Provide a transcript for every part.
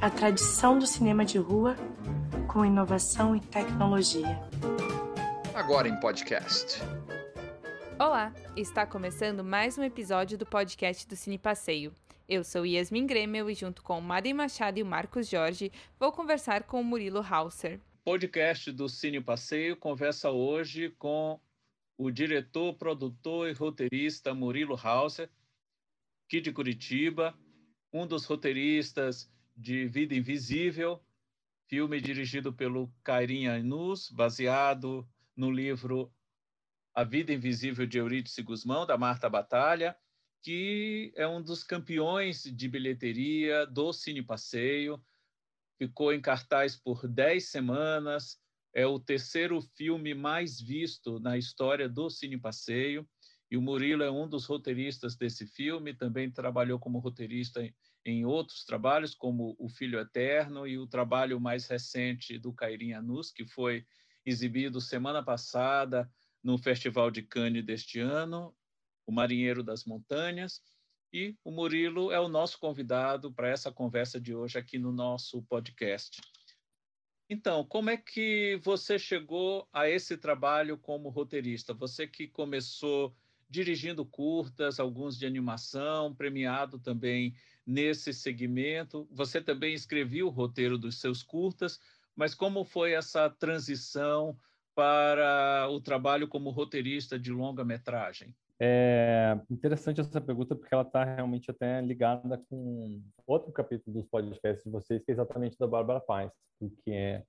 A tradição do cinema de rua com inovação e tecnologia. Agora em podcast. Olá, está começando mais um episódio do podcast do Cine Passeio. Eu sou Yasmin Gremel e junto com Mari Machado e o Marcos Jorge vou conversar com o Murilo Hauser. Podcast do Cine Passeio conversa hoje com o diretor, produtor e roteirista Murilo Hauser, aqui de Curitiba, um dos roteiristas de Vida Invisível, filme dirigido pelo Cairinha Anus, baseado no livro A Vida Invisível de Eurídice Guzmão, da Marta Batalha, que é um dos campeões de bilheteria do Cine Passeio, ficou em cartaz por 10 semanas, é o terceiro filme mais visto na história do Cine Passeio, e o Murilo é um dos roteiristas desse filme, também trabalhou como roteirista em outros trabalhos, como O Filho Eterno e o trabalho mais recente do Cairinha Nus, que foi exibido semana passada no Festival de Cannes deste ano, O Marinheiro das Montanhas. E o Murilo é o nosso convidado para essa conversa de hoje aqui no nosso podcast. Então, como é que você chegou a esse trabalho como roteirista? Você que começou dirigindo curtas, alguns de animação, premiado também nesse segmento. Você também escreveu o roteiro dos seus curtas, mas como foi essa transição para o trabalho como roteirista de longa-metragem? É interessante essa pergunta porque ela está realmente até ligada com outro capítulo dos podcasts de vocês, que é exatamente da Bárbara Paz, porque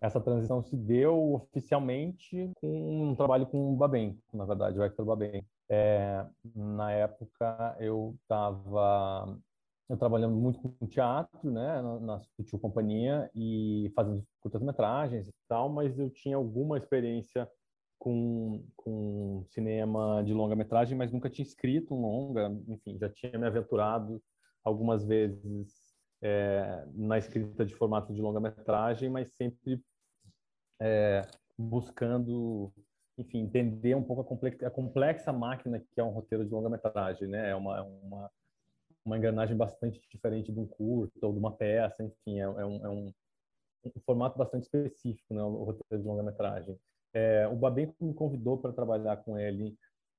essa transição se deu oficialmente com um trabalho com o Babem, na verdade, o Hector Babem. É, na época eu estava eu trabalhando muito com teatro, né, na, Sutil Companhia e fazendo curtas-metragens e tal, mas eu tinha alguma experiência com, com cinema de longa-metragem, mas nunca tinha escrito um longa, enfim, já tinha me aventurado algumas vezes é, na escrita de formato de longa-metragem, mas sempre é, buscando, enfim, entender um pouco a complexa, a complexa máquina que é um roteiro de longa-metragem, né? É uma, uma uma engrenagem bastante diferente de um curto ou de uma peça, enfim, é, é, um, é um, um, formato bastante específico, né, o roteiro de longa-metragem. É, o Babenco me convidou para trabalhar com ele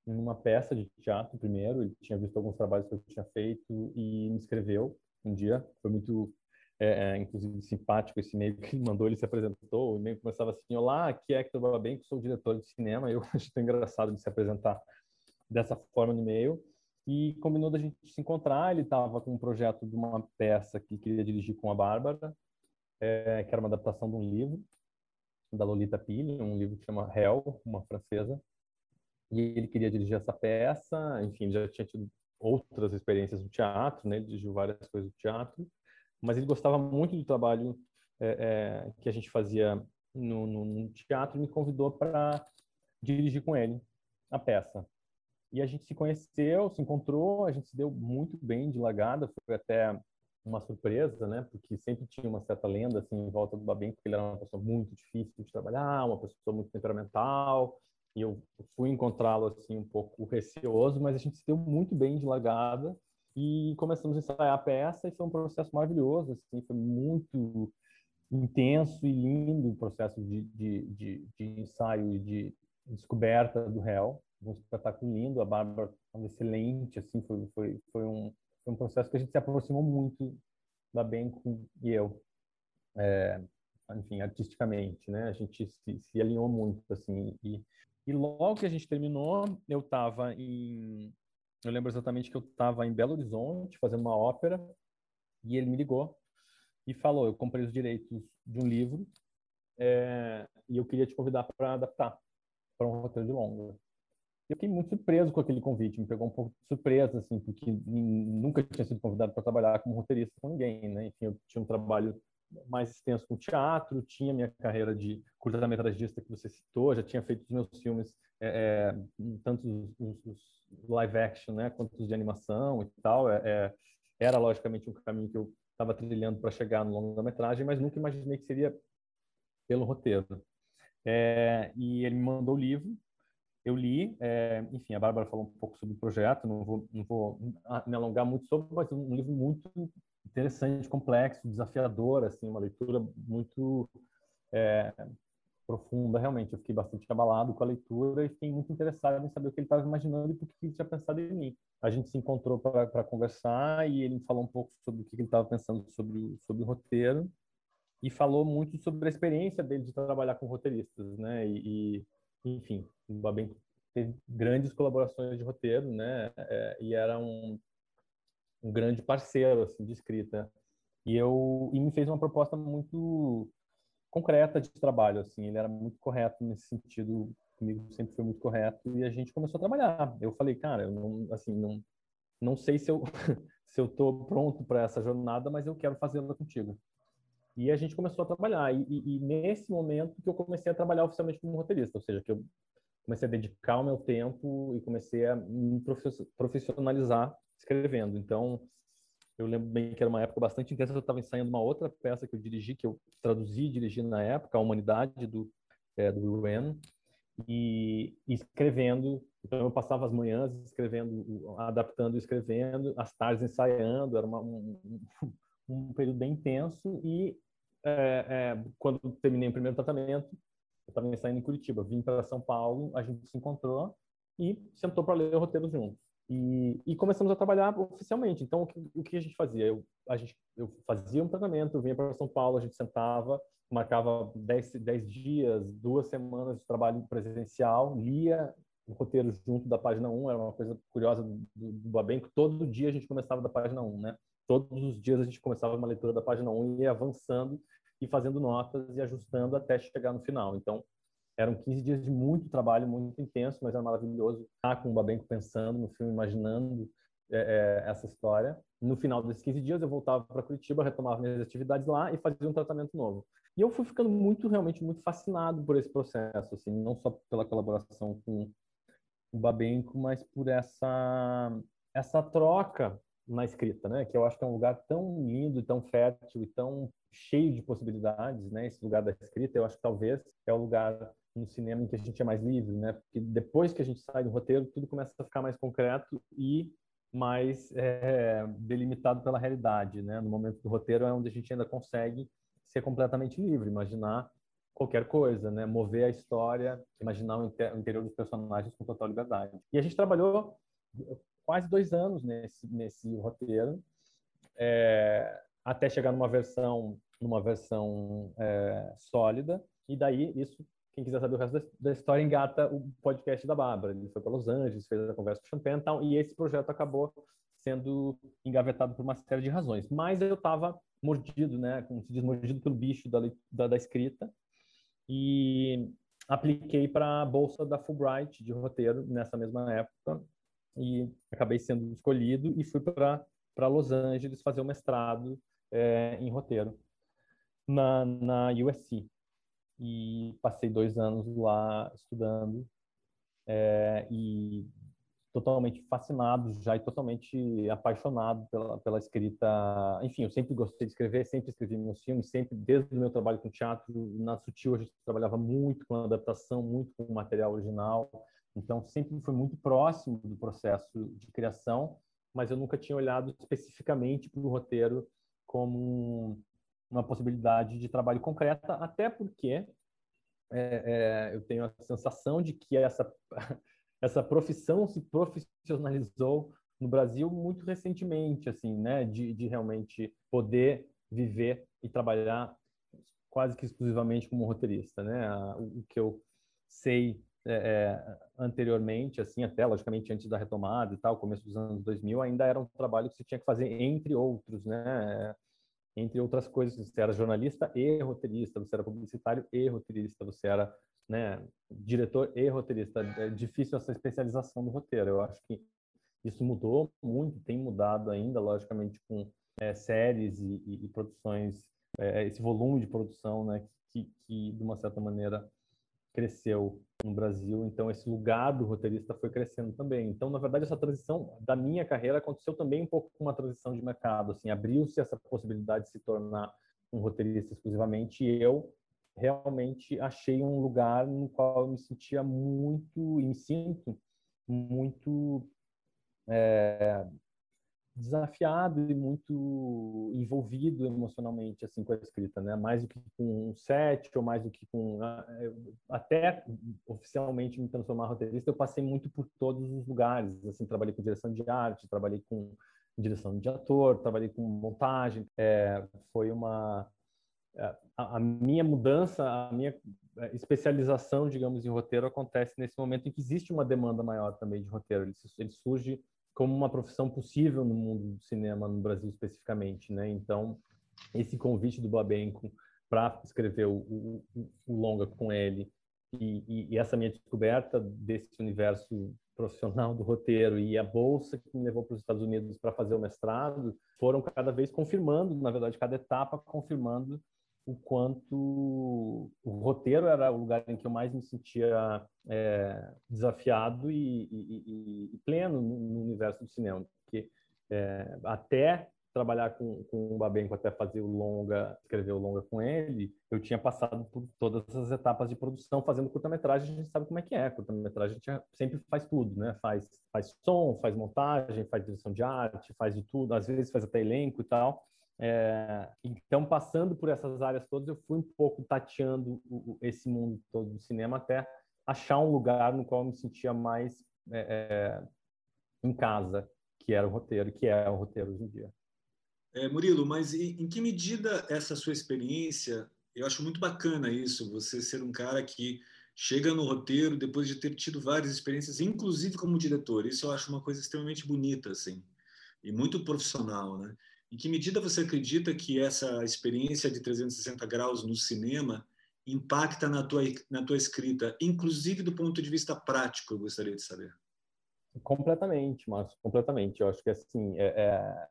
em uma peça de teatro primeiro, ele tinha visto alguns trabalhos que eu tinha feito e me escreveu um dia, foi muito, é, é inclusive, simpático esse e-mail que ele mandou, ele se apresentou, o e-mail começava assim, olá, aqui é Hector Babenco, sou diretor de cinema, eu acho tão engraçado de se apresentar dessa forma no e-mail, e combinou da gente se encontrar. Ele estava com um projeto de uma peça que queria dirigir com a Bárbara, é, que era uma adaptação de um livro da Lolita Pille, um livro que chama Hell, uma francesa. E ele queria dirigir essa peça. Enfim, já tinha tido outras experiências no teatro, né? Ele dirigiu várias coisas do teatro, mas ele gostava muito do trabalho é, é, que a gente fazia no, no, no teatro e me convidou para dirigir com ele a peça. E a gente se conheceu, se encontrou, a gente se deu muito bem de largada, foi até uma surpresa, né? Porque sempre tinha uma certa lenda assim em volta do Babem, porque ele era uma pessoa muito difícil de trabalhar, uma pessoa muito temperamental. E eu fui encontrá-lo assim um pouco receoso, mas a gente se deu muito bem de largada e começamos a ensaiar a peça e foi um processo maravilhoso, assim, foi muito intenso e lindo o processo de, de, de, de ensaio e de descoberta do réu um espetáculo lindo, a Bárbara excelente, assim, foi, foi, foi, um, foi um processo que a gente se aproximou muito da Benco e eu, é, enfim, artisticamente, né, a gente se, se alinhou muito, assim, e, e logo que a gente terminou, eu estava em, eu lembro exatamente que eu estava em Belo Horizonte fazendo uma ópera, e ele me ligou e falou, eu comprei os direitos de um livro, é, e eu queria te convidar para adaptar para um roteiro de longa eu fiquei muito surpreso com aquele convite, me pegou um pouco de surpresa, assim, porque nunca tinha sido convidado para trabalhar como roteirista com ninguém, né? Enfim, eu tinha um trabalho mais extenso com teatro, tinha minha carreira de curta-metragista que você citou, já tinha feito os meus filmes, é, é, tanto os, os, live action, né, quanto os de animação e tal. É, é era, logicamente, um caminho que eu estava trilhando para chegar no longa-metragem, mas nunca imaginei que seria pelo roteiro. É, e ele me mandou o livro, eu li, é, enfim, a Bárbara falou um pouco sobre o projeto, não vou, não vou me alongar muito sobre, mas é um livro muito interessante, complexo, desafiador, assim, uma leitura muito é, profunda, realmente. Eu fiquei bastante abalado com a leitura e fiquei muito interessado em saber o que ele estava imaginando e por que ele tinha pensado em mim. A gente se encontrou para conversar e ele falou um pouco sobre o que ele estava pensando sobre, sobre o roteiro e falou muito sobre a experiência dele de trabalhar com roteiristas, né? E, e enfim, o Babem teve grandes colaborações de roteiro, né? É, e era um, um grande parceiro assim de escrita. E eu e me fez uma proposta muito concreta de trabalho, assim. Ele era muito correto nesse sentido, comigo sempre foi muito correto e a gente começou a trabalhar. Eu falei, cara, eu não, assim, não, não sei se eu se eu tô pronto para essa jornada, mas eu quero fazê-la contigo. E a gente começou a trabalhar. E, e, e, nesse momento que eu comecei a trabalhar oficialmente como roteirista, ou seja, que eu comecei a dedicar o meu tempo e comecei a me profissionalizar escrevendo. Então, eu lembro bem que era uma época bastante intensa. Eu estava ensaiando uma outra peça que eu dirigi, que eu traduzi e dirigi na época, A Humanidade, do, é, do e, e escrevendo. Então, eu passava as manhãs escrevendo, adaptando e escrevendo, as tardes ensaiando. Era uma, um, um período bem intenso. E é, é, quando terminei o primeiro tratamento, eu estava saindo em Curitiba, vim para São Paulo, a gente se encontrou e sentou para ler o roteiro juntos. E, e, começamos a trabalhar oficialmente. Então, o que, o que a gente fazia? Eu, a gente, eu fazia um tratamento, eu vinha para São Paulo, a gente sentava, marcava 10, dias, duas semanas de trabalho presencial, lia o roteiro junto da página 1, era uma coisa curiosa do, do, do Babenco, todo dia a gente começava da página 1, né? Todos os dias a gente começava uma leitura da página 1 e ia avançando e fazendo notas e ajustando até chegar no final. Então, eram 15 dias de muito trabalho, muito intenso, mas era maravilhoso estar com o Babenco pensando no filme, imaginando é, é, essa história. No final desses 15 dias, eu voltava para Curitiba, retomava minhas atividades lá e fazia um tratamento novo. E eu fui ficando muito, realmente, muito fascinado por esse processo, assim, não só pela colaboração com o Babenco, mas por essa essa troca na escrita, né? Que eu acho que é um lugar tão lindo, tão fértil e tão cheio de possibilidades, né? Esse lugar da escrita, eu acho que talvez é o lugar no cinema em que a gente é mais livre, né? Porque depois que a gente sai do roteiro, tudo começa a ficar mais concreto e mais é, delimitado pela realidade, né? No momento do roteiro é onde a gente ainda consegue ser completamente livre, imaginar qualquer coisa, né? Mover a história, imaginar o interior dos personagens com total liberdade. E a gente trabalhou quase dois anos nesse nesse roteiro, é, até chegar numa versão numa versão é, sólida. E daí isso quem quiser saber o resto da história, engata o podcast da Bárbara. Ele foi para Los Angeles, fez a conversa com o Champagne e tal, e esse projeto acabou sendo engavetado por uma série de razões. Mas eu estava mordido, né, como se diz, mordido pelo bicho da, da, da escrita, e apliquei para a bolsa da Fulbright de roteiro nessa mesma época, e acabei sendo escolhido e fui para Los Angeles fazer o mestrado é, em roteiro na, na USC e passei dois anos lá estudando é, e totalmente fascinado já e totalmente apaixonado pela, pela escrita. Enfim, eu sempre gostei de escrever, sempre escrevi meus filmes, sempre desde o meu trabalho com teatro na Sutil a gente trabalhava muito com adaptação, muito com material original. Então sempre foi muito próximo do processo de criação, mas eu nunca tinha olhado especificamente para o roteiro como uma possibilidade de trabalho concreta, até porque é, é, eu tenho a sensação de que essa essa profissão se profissionalizou no Brasil muito recentemente, assim, né, de, de realmente poder viver e trabalhar quase que exclusivamente como roteirista, né? O que eu sei é, é, anteriormente, assim, até logicamente antes da retomada e tal, começo dos anos 2000, ainda era um trabalho que você tinha que fazer entre outros, né? entre outras coisas. Você era jornalista e roteirista, você era publicitário e roteirista, você era né, diretor e roteirista. É difícil essa especialização do roteiro. Eu acho que isso mudou muito, tem mudado ainda, logicamente, com é, séries e, e, e produções, é, esse volume de produção, né, que, que, de uma certa maneira cresceu no Brasil, então esse lugar do roteirista foi crescendo também. Então, na verdade, essa transição da minha carreira aconteceu também um pouco com uma transição de mercado, assim, abriu-se essa possibilidade de se tornar um roteirista exclusivamente e eu realmente achei um lugar no qual eu me sentia muito, e me sinto muito é, desafiado e muito envolvido emocionalmente assim com a escrita, né? Mais do que com um set ou mais do que com ah, até oficialmente me transformar roteirista, eu passei muito por todos os lugares. Assim, trabalhei com direção de arte, trabalhei com direção de ator, trabalhei com montagem. É, foi uma é, a, a minha mudança, a minha é, especialização, digamos, em roteiro acontece nesse momento em que existe uma demanda maior também de roteiro. Ele, ele surge como uma profissão possível no mundo do cinema no Brasil especificamente, né? Então, esse convite do Babenco para escrever o, o, o, longa com ele e, e, e, essa minha descoberta desse universo profissional do roteiro e a bolsa que me levou para os Estados Unidos para fazer o mestrado foram cada vez confirmando, na verdade, cada etapa confirmando o quanto o roteiro era o lugar em que eu mais me sentia é, desafiado e, e, e, pleno no universo do cinema, porque é, até trabalhar com, com o Babenco, até fazer o longa, escrever o longa com ele, eu tinha passado por todas as etapas de produção, fazendo curta-metragem, a gente sabe como é que é, curta-metragem a gente sempre faz tudo, né? Faz, faz som, faz montagem, faz direção de arte, faz de tudo, às vezes faz até elenco e tal, é, então, passando por essas áreas todas, eu fui um pouco tateando o, esse mundo todo do cinema até achar um lugar no qual eu me sentia mais é, é, em casa, que era o roteiro, que é o roteiro hoje em dia. É, Murilo, mas em, em que medida essa sua experiência, eu acho muito bacana isso, você ser um cara que chega no roteiro depois de ter tido várias experiências, inclusive como diretor. Isso eu acho uma coisa extremamente bonita, assim, e muito profissional, né? Em que medida você acredita que essa experiência de 360 graus no cinema impacta na tua, na tua escrita, inclusive do ponto de vista prático, eu gostaria de saber. Completamente, Márcio, completamente. Eu acho que assim, é, é,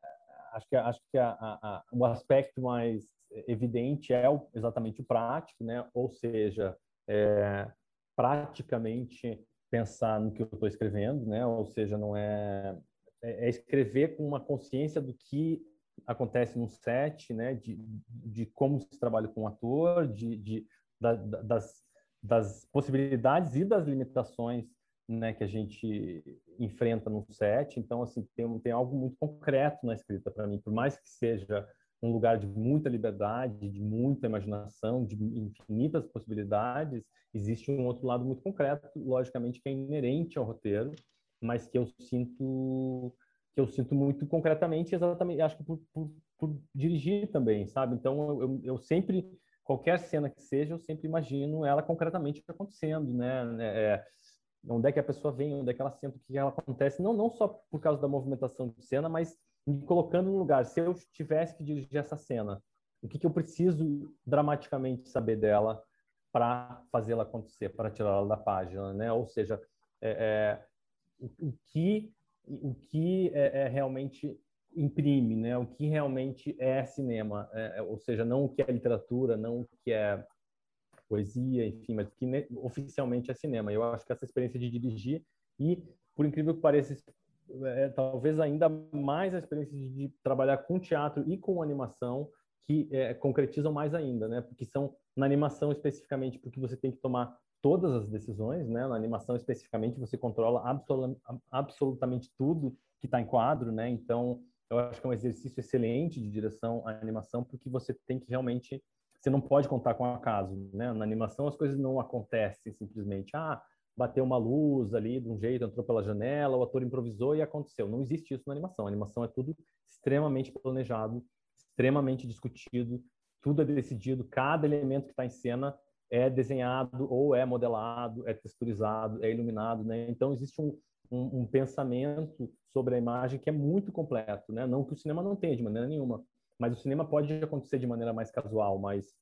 acho que acho que a, a, o aspecto mais evidente é o, exatamente o prático, né? Ou seja, é, praticamente pensar no que eu estou escrevendo, né? Ou seja, não é, é, é escrever com uma consciência do que acontece no set, né, de, de como se trabalha com o ator, de, de da, das, das possibilidades e das limitações né, que a gente enfrenta no set. Então, assim, tem, tem algo muito concreto na escrita para mim, por mais que seja um lugar de muita liberdade, de muita imaginação, de infinitas possibilidades, existe um outro lado muito concreto, logicamente, que é inerente ao roteiro, mas que eu sinto que eu sinto muito concretamente, exatamente, acho que por, por, por dirigir também, sabe? Então, eu, eu, sempre, qualquer cena que seja, eu sempre imagino ela concretamente acontecendo, né? É, onde é que a pessoa vem, onde é que ela senta, o que ela acontece, não, não só por causa da movimentação de cena, mas me colocando no lugar. Se eu tivesse que dirigir essa cena, o que, que eu preciso dramaticamente saber dela para fazê-la acontecer, para tirá-la da página, né? Ou seja, é, é, o, o que o que é, é, realmente imprime, né? O que realmente é cinema, é, é, ou seja, não o que é literatura, não o que é poesia, enfim, mas o que oficialmente é cinema. Eu acho que essa experiência de dirigir e, por incrível que pareça, é, talvez ainda mais a experiência de, de, trabalhar com teatro e com animação que é, concretizam mais ainda, né? Porque são na animação especificamente porque você tem que tomar todas as decisões, né? Na animação especificamente, você controla absolutamente tudo que está em quadro, né? Então, eu acho que é um exercício excelente de direção à animação, porque você tem que realmente, você não pode contar com acaso, né? Na animação as coisas não acontecem simplesmente, ah, bateu uma luz ali de um jeito, entrou pela janela, o ator improvisou e aconteceu. Não existe isso na animação. A animação é tudo extremamente planejado, extremamente discutido, tudo é decidido, cada elemento que está em cena é desenhado ou é modelado, é texturizado, é iluminado, né? Então existe um, um, um, pensamento sobre a imagem que é muito completo, né? Não que o cinema não tenha de maneira nenhuma, mas o cinema pode acontecer de maneira mais casual, mais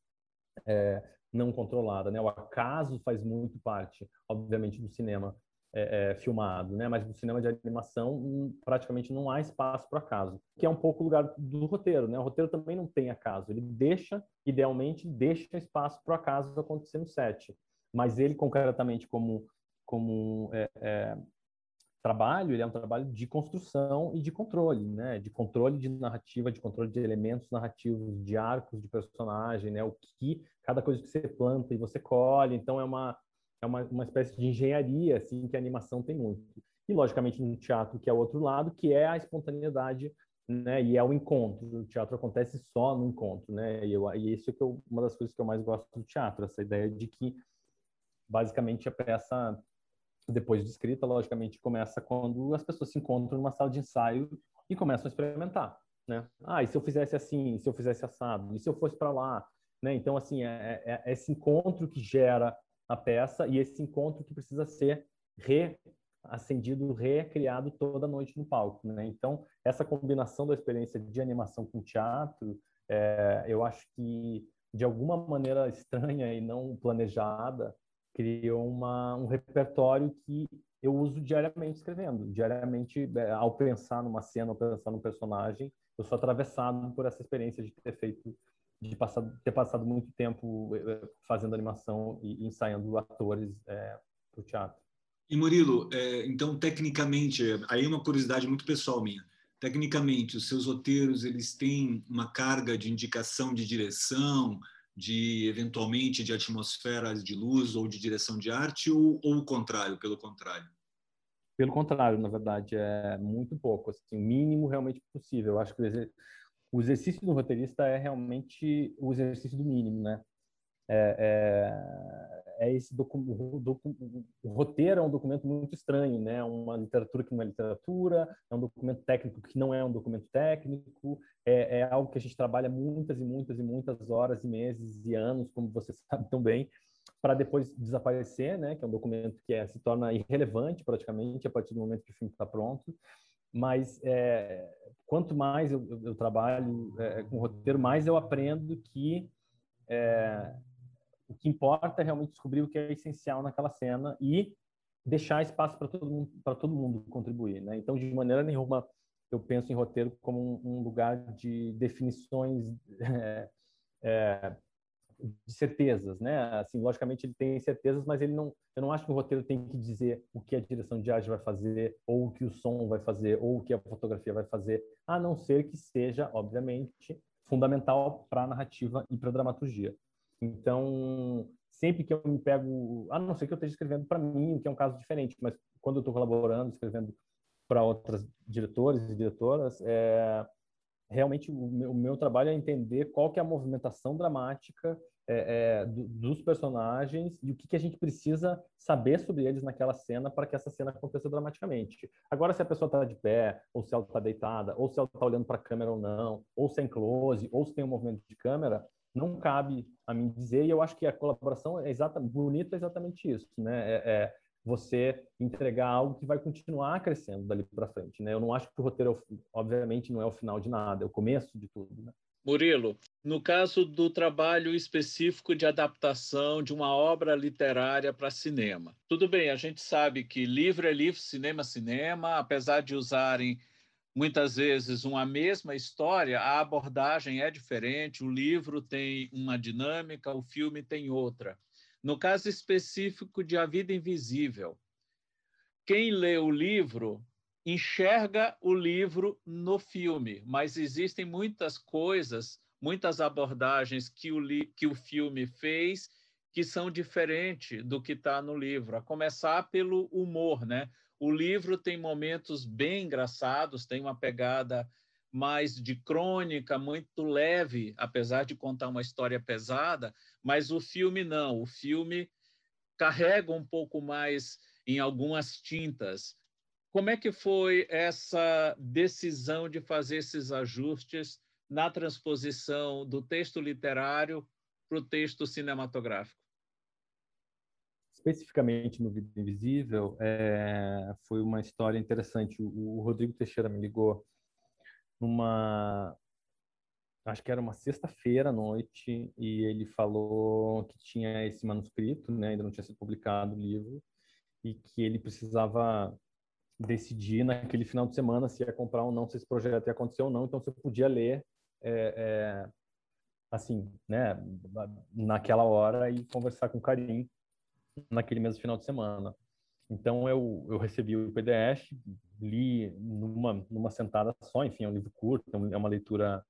é, não controlada, né? O acaso faz muito parte, obviamente, do cinema é, é, filmado, né? Mas no cinema de animação hum, praticamente não há espaço para acaso, que é um pouco o lugar do roteiro, né? O roteiro também não tem acaso, ele deixa, idealmente, deixa espaço para acaso acontecer no set, mas ele concretamente como como é, é, trabalho ele é um trabalho de construção e de controle, né? De controle de narrativa, de controle de elementos narrativos, de arcos de personagem, né? O que cada coisa que você planta e você colhe, então é uma é uma, uma espécie de engenharia assim que a animação tem muito. E logicamente no teatro que é o outro lado, que é a espontaneidade, né? E é o encontro. O teatro acontece só no encontro, né? E, eu, e isso é que eu, uma das coisas que eu mais gosto do teatro, essa ideia de que basicamente a peça depois de escrita, logicamente, começa quando as pessoas se encontram numa sala de ensaio e começam a experimentar, né? Ah, e se eu fizesse assim, e se eu fizesse assado, e se eu fosse para lá, né? Então, assim, é, é, é, esse encontro que gera a peça e esse encontro que precisa ser reacendido, recriado toda noite no palco, né? Então, essa combinação da experiência de animação com teatro, é, eu acho que de alguma maneira estranha e não planejada, criou uma, um repertório que eu uso diariamente escrevendo. Diariamente, é, ao pensar numa cena, ao pensar num personagem, eu sou atravessado por essa experiência de ter feito, de passar, ter passado muito tempo é, fazendo animação e ensaiando atores é, para o teatro. E Murilo, é, então tecnicamente, aí é uma curiosidade muito pessoal minha. Tecnicamente, os seus roteiros eles têm uma carga de indicação de direção, de eventualmente de atmosferas de luz ou de direção de arte ou, ou o contrário, pelo contrário? Pelo contrário, na verdade, é muito pouco, assim, o mínimo realmente possível. Eu acho que o exercício do roteirista é realmente o exercício do mínimo, né? É, é, é esse documento, o roteiro é um documento muito estranho, né? Uma literatura que não é literatura, é um documento técnico que não é um documento técnico, é, é algo que a gente trabalha muitas e muitas e muitas horas e meses e anos, como você sabe tão bem, para depois desaparecer, né? Que é um documento que é, se torna irrelevante praticamente a partir do momento que o filme está pronto. Mas é, quanto mais eu, eu, eu trabalho é, com roteiro, mais eu aprendo que é, o que importa é realmente descobrir o que é essencial naquela cena e deixar espaço para todo mundo para todo mundo contribuir, né? Então, de maneira nenhuma eu penso em roteiro como um, lugar de definições é, de certezas, né? Assim, logicamente ele tem certezas, mas ele não, eu não acho que o roteiro tem que dizer o que a direção de arte vai fazer, ou o que o som vai fazer, ou o que a fotografia vai fazer, a não ser que seja, obviamente, fundamental para a narrativa e para a dramaturgia. Então, sempre que eu me pego, a não ser que eu esteja escrevendo para mim, o que é um caso diferente, mas quando eu estou colaborando, escrevendo para outras diretores e diretoras, é, realmente o meu, o meu, trabalho é entender qual que é a movimentação dramática é, é, do, dos personagens e o que, que a gente precisa saber sobre eles naquela cena para que essa cena aconteça dramaticamente. Agora, se a pessoa está de pé, ou se ela está deitada, ou se ela está olhando para a câmera ou não, ou se é close, ou se tem um movimento de câmera, não cabe a mim dizer, e eu acho que a colaboração é exatamente, bonita é exatamente isso, né? É, é, você entregar algo que vai continuar crescendo dali para frente, né? Eu não acho que o roteiro, obviamente, não é o final de nada, é o começo de tudo, né? Murilo, no caso do trabalho específico de adaptação de uma obra literária para cinema, tudo bem, a gente sabe que livro é livro, cinema é cinema, apesar de usarem muitas vezes uma mesma história, a abordagem é diferente, o livro tem uma dinâmica, o filme tem outra. No caso específico de A Vida Invisível, quem lê o livro enxerga o livro no filme, mas existem muitas coisas, muitas abordagens que o, que o filme fez que são diferentes do que está no livro, a começar pelo humor, né? O livro tem momentos bem engraçados, tem uma pegada mais de crônica, muito leve, apesar de contar uma história pesada, mas o filme não. O filme carrega um pouco mais em algumas tintas. Como é que foi essa decisão de fazer esses ajustes na transposição do texto literário para o texto cinematográfico? especificamente no Vida Invisível, é, foi uma história interessante. O, o, Rodrigo Teixeira me ligou numa. Acho que era uma sexta-feira à noite, e ele falou que tinha esse manuscrito, né, ainda não tinha sido publicado o livro, e que ele precisava decidir naquele final de semana se ia comprar ou não, se esse projeto ia acontecer ou não, então se eu podia ler é, é, assim, né, naquela hora e conversar com carinho naquele mesmo final de semana. Então eu, eu recebi o PDF, li numa, numa sentada só, enfim, é um livro curto, é uma leitura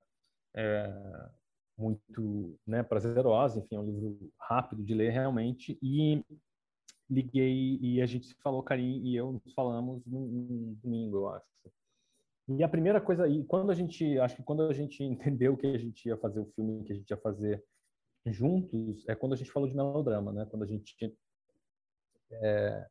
é, muito né, prazerosa, enfim, é um livro rápido de ler realmente, e liguei e a gente se falou, Karim e eu nos falamos num, domingo, eu acho. E a primeira coisa, e quando a gente, acho que quando a gente entendeu que a gente ia fazer o filme, que a gente ia fazer juntos, é quando a gente falou de melodrama, né? Quando a gente é,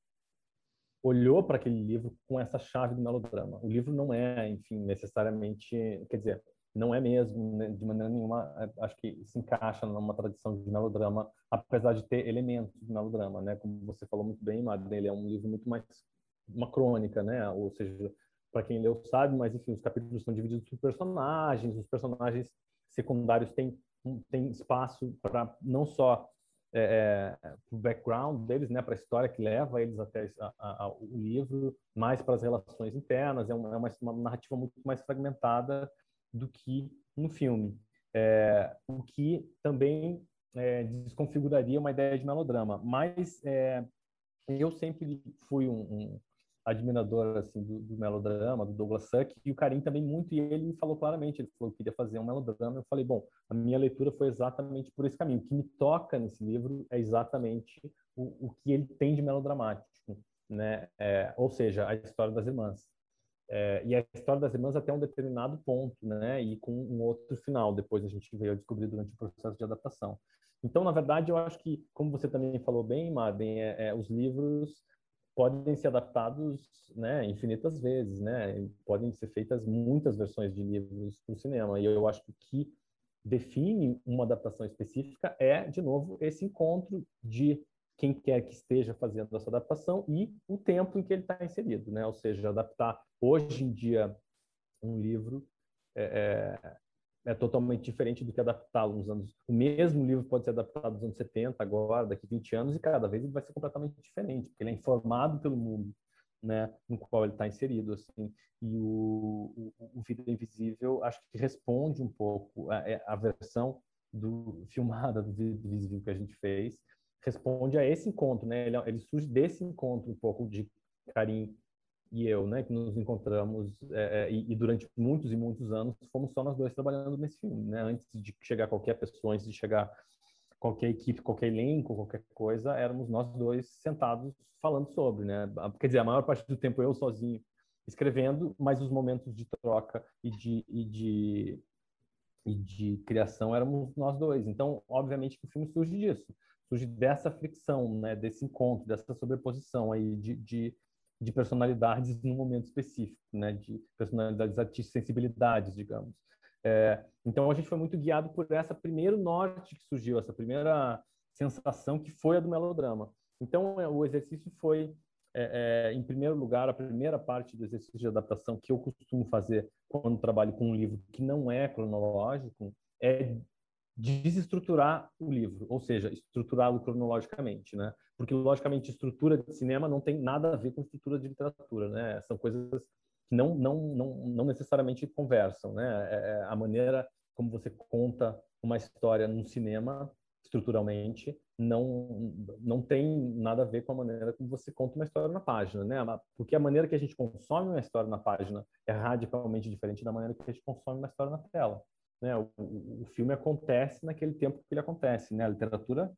olhou para aquele livro com essa chave do melodrama. O livro não é, enfim, necessariamente, quer dizer, não é mesmo, né, de maneira nenhuma, é, acho que se encaixa numa tradição de melodrama, apesar de ter elementos de melodrama, né? Como você falou muito bem, Madre, ele é um livro muito mais uma crônica, né? Ou seja, para quem leu sabe, mas enfim, os capítulos são divididos por personagens, os personagens secundários têm têm espaço para não só é, é o background deles, né, para a história que leva eles até a, a, o livro, mais para as relações internas. É uma, é uma, uma narrativa muito mais fragmentada do que no filme, é, o que também é, desconfiguraria uma ideia de melodrama. Mas é, eu sempre fui um, um admirador assim do, do, melodrama, do Douglas Sirk, e o Karim também muito, e ele falou claramente, ele falou que queria fazer um melodrama. Eu falei, bom, a minha leitura foi exatamente por esse caminho. O que me toca nesse livro é exatamente o, o que ele tem de melodramático, né? É, ou seja, a história das irmãs. É, e a história das irmãs até um determinado ponto, né? E com um outro final, depois a gente veio descobrir durante o processo de adaptação. Então, na verdade, eu acho que, como você também falou bem, Madden, é, é, os livros podem ser adaptados né, infinitas vezes, né? Podem ser feitas muitas versões de livros para o cinema. E eu acho que o que define uma adaptação específica é, de novo, esse encontro de quem quer que esteja fazendo essa adaptação e o tempo em que ele está inserido, né? Ou seja, adaptar hoje em dia um livro é, é, é totalmente diferente do que adaptá-lo nos anos. O mesmo livro pode ser adaptado nos anos 70, agora, daqui 20 anos, e cada vez ele vai ser completamente diferente, porque ele é informado pelo mundo, né, no qual ele está inserido, assim. E o, o, o Vida Invisível acho que responde um pouco a, é, a versão do filmada do Vida Invisível que a gente fez responde a esse encontro, né? Ele, ele surge desse encontro um pouco de Karim e eu, né? Que nos encontramos é, é, e, e, durante muitos e muitos anos fomos só nós dois trabalhando nesse filme, né? Antes de chegar qualquer pessoa, antes de chegar qualquer equipe, qualquer elenco, qualquer coisa, éramos nós dois sentados falando sobre, né? Quer dizer, a maior parte do tempo eu sozinho escrevendo, mas os momentos de troca e de, e de, e de criação éramos nós dois. Então, obviamente o filme surge disso surge dessa fricção, né, desse encontro, dessa sobreposição aí de, de, de personalidades num momento específico, né, de personalidades artísticas, sensibilidades, digamos. É, então a gente foi muito guiado por essa primeiro norte que surgiu, essa primeira sensação que foi a do melodrama. Então é, o exercício foi, é, é, em primeiro lugar, a primeira parte do exercício de adaptação que eu costumo fazer quando trabalho com um livro que não é cronológico é desestruturar o livro, ou seja, estruturá-lo cronologicamente, né? Porque logicamente estrutura de cinema não tem nada a ver com estrutura de literatura, né? São coisas que não não não, não necessariamente conversam, né? É, é a maneira como você conta uma história no cinema estruturalmente não não tem nada a ver com a maneira como você conta uma história na página, né? Porque a maneira que a gente consome uma história na página é radicalmente diferente da maneira que a gente consome uma história na tela. Né? O, o, filme acontece naquele tempo que ele acontece, né? A literatura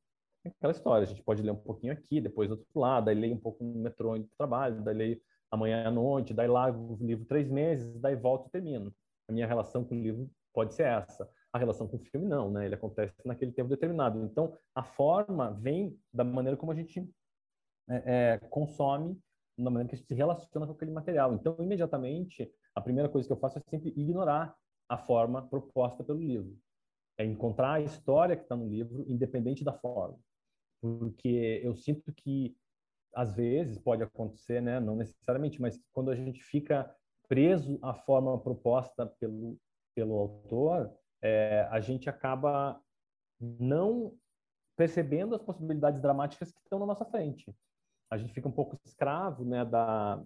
é aquela história. A gente pode ler um pouquinho aqui, depois do outro lado, daí leio um pouco no metrô indo trabalho, daí leio amanhã à noite, daí largo o livro três meses, daí volto e termino. A minha relação com o livro pode ser essa. A relação com o filme não, né? Ele acontece naquele tempo determinado. Então, a forma vem da maneira como a gente é, é, consome, da maneira que a gente se relaciona com aquele material. Então, imediatamente, a primeira coisa que eu faço é sempre ignorar a forma proposta pelo livro. É encontrar a história que está no livro, independente da forma. Porque eu sinto que, às vezes, pode acontecer, né? não necessariamente, mas quando a gente fica preso à forma proposta pelo, pelo autor, é, a gente acaba não percebendo as possibilidades dramáticas que estão na nossa frente. A gente fica um pouco escravo né, da,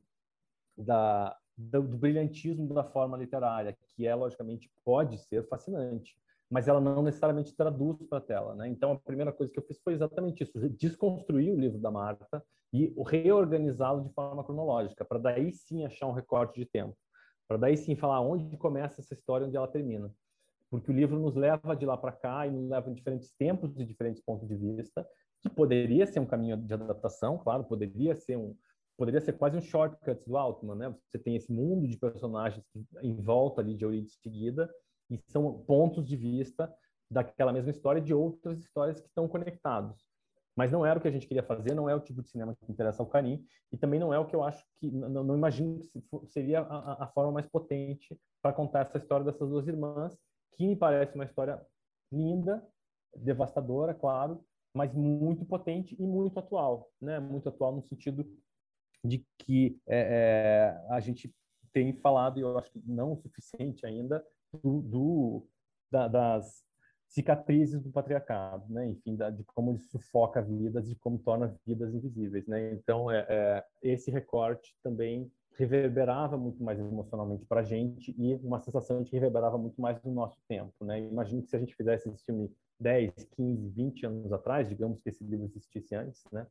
da, do, do, brilhantismo da forma literária, que é, logicamente, pode ser fascinante, mas ela não necessariamente traduz para a tela, né? Então a primeira coisa que eu fiz foi exatamente isso, desconstruir o livro da Marta e reorganizá-lo de forma cronológica, para daí sim achar um recorte de tempo, para daí sim falar onde começa essa história, onde ela termina, porque o livro nos leva de lá para cá e nos leva em diferentes tempos e diferentes pontos de vista, que poderia ser um caminho de adaptação, claro, poderia ser um poderia ser quase um shortcut do Altman, né? Você tem esse mundo de personagens em volta ali de origem seguida e são pontos de vista daquela mesma história de outras histórias que estão conectados. Mas não era o que a gente queria fazer, não é o tipo de cinema que interessa ao Karim, e também não é o que eu acho que, não, não imagino que seria a, a forma mais potente para contar essa história dessas duas irmãs, que me parece uma história linda, devastadora, claro, mas muito potente e muito atual, né? Muito atual no sentido de que é, é, a gente tem falado, e eu acho que não o suficiente ainda, do, do da, das cicatrizes do patriarcado, né? Enfim, da, de como ele sufoca vidas, de como torna vidas invisíveis, né? Então, é, é esse recorte também reverberava muito mais emocionalmente para a gente e uma sensação de que reverberava muito mais no nosso tempo, né? Imagino que se a gente fizesse esse filme 10, 15, 20 anos atrás, digamos que esse livro existisse antes, né?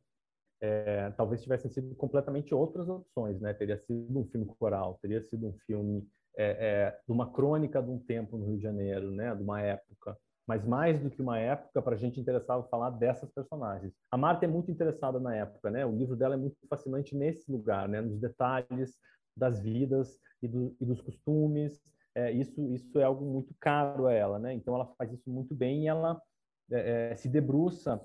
É, talvez tivessem sido completamente outras opções, né? Teria sido um filme coral, teria sido um filme é, é, de uma crônica de um tempo no Rio de Janeiro, né? De uma época. Mas mais do que uma época, para a gente interessava falar dessas personagens. A Marta é muito interessada na época, né? O livro dela é muito fascinante nesse lugar, né? Nos detalhes das vidas e, do, e dos costumes. É, isso, isso é algo muito caro a ela, né? Então ela faz isso muito bem e ela é, é, se debruça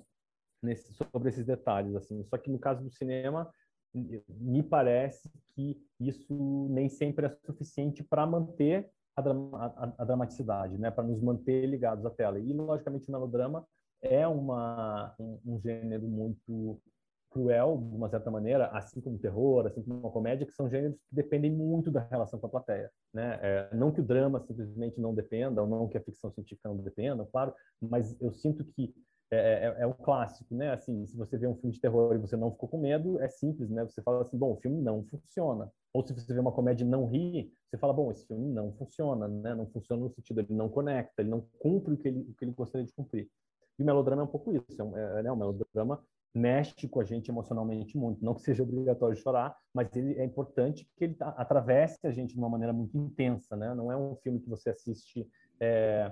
nesse, sobre esses detalhes, assim. Só que no caso do cinema, me parece que isso nem sempre é suficiente para manter a, a, a, dramaticidade, né? Para nos manter ligados à tela. E logicamente o melodrama é uma um, um, gênero muito cruel, de uma certa maneira, assim como o terror, assim como a comédia, que são gêneros que dependem muito da relação com a plateia, né? É, não que o drama simplesmente não dependa, ou não que a ficção científica não dependa, claro, mas eu sinto que é, é, é, é um clássico, né? Assim, se você vê um filme de terror e você não ficou com medo, é simples, né? Você fala assim, bom, o filme não funciona. Ou se você vê uma comédia e não ri, você fala, bom, esse filme não funciona, né? Não funciona no sentido, ele não conecta, ele não cumpre o que ele, o que ele gostaria de cumprir. E o melodrama é um pouco isso, é um, é, né? o melodrama mexe com a gente emocionalmente muito. Não que seja obrigatório chorar, mas ele é importante que ele atravesse a gente de uma maneira muito intensa, né? Não é um filme que você assiste é,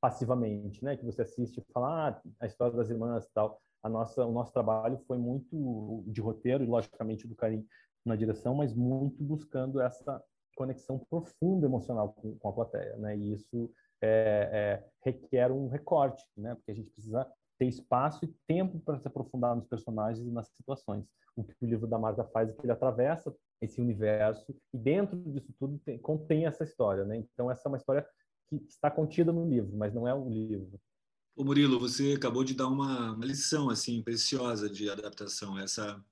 passivamente, né? Que você assiste e fala ah, a história das irmãs e tal. A nossa, o nosso trabalho foi muito de roteiro e logicamente do carinho na direção, mas muito buscando essa conexão profunda emocional com, com a plateia, né? E isso é, é, requer um recorte, né? Porque a gente precisa ter espaço e tempo para se aprofundar nos personagens e nas situações. O que o livro da Marta faz é que ele atravessa esse universo e dentro disso tudo tem, contém essa história, né? Então essa é uma história que está contida no livro, mas não é um livro. Murilo, você acabou de dar uma, uma lição assim preciosa de adaptação. Essa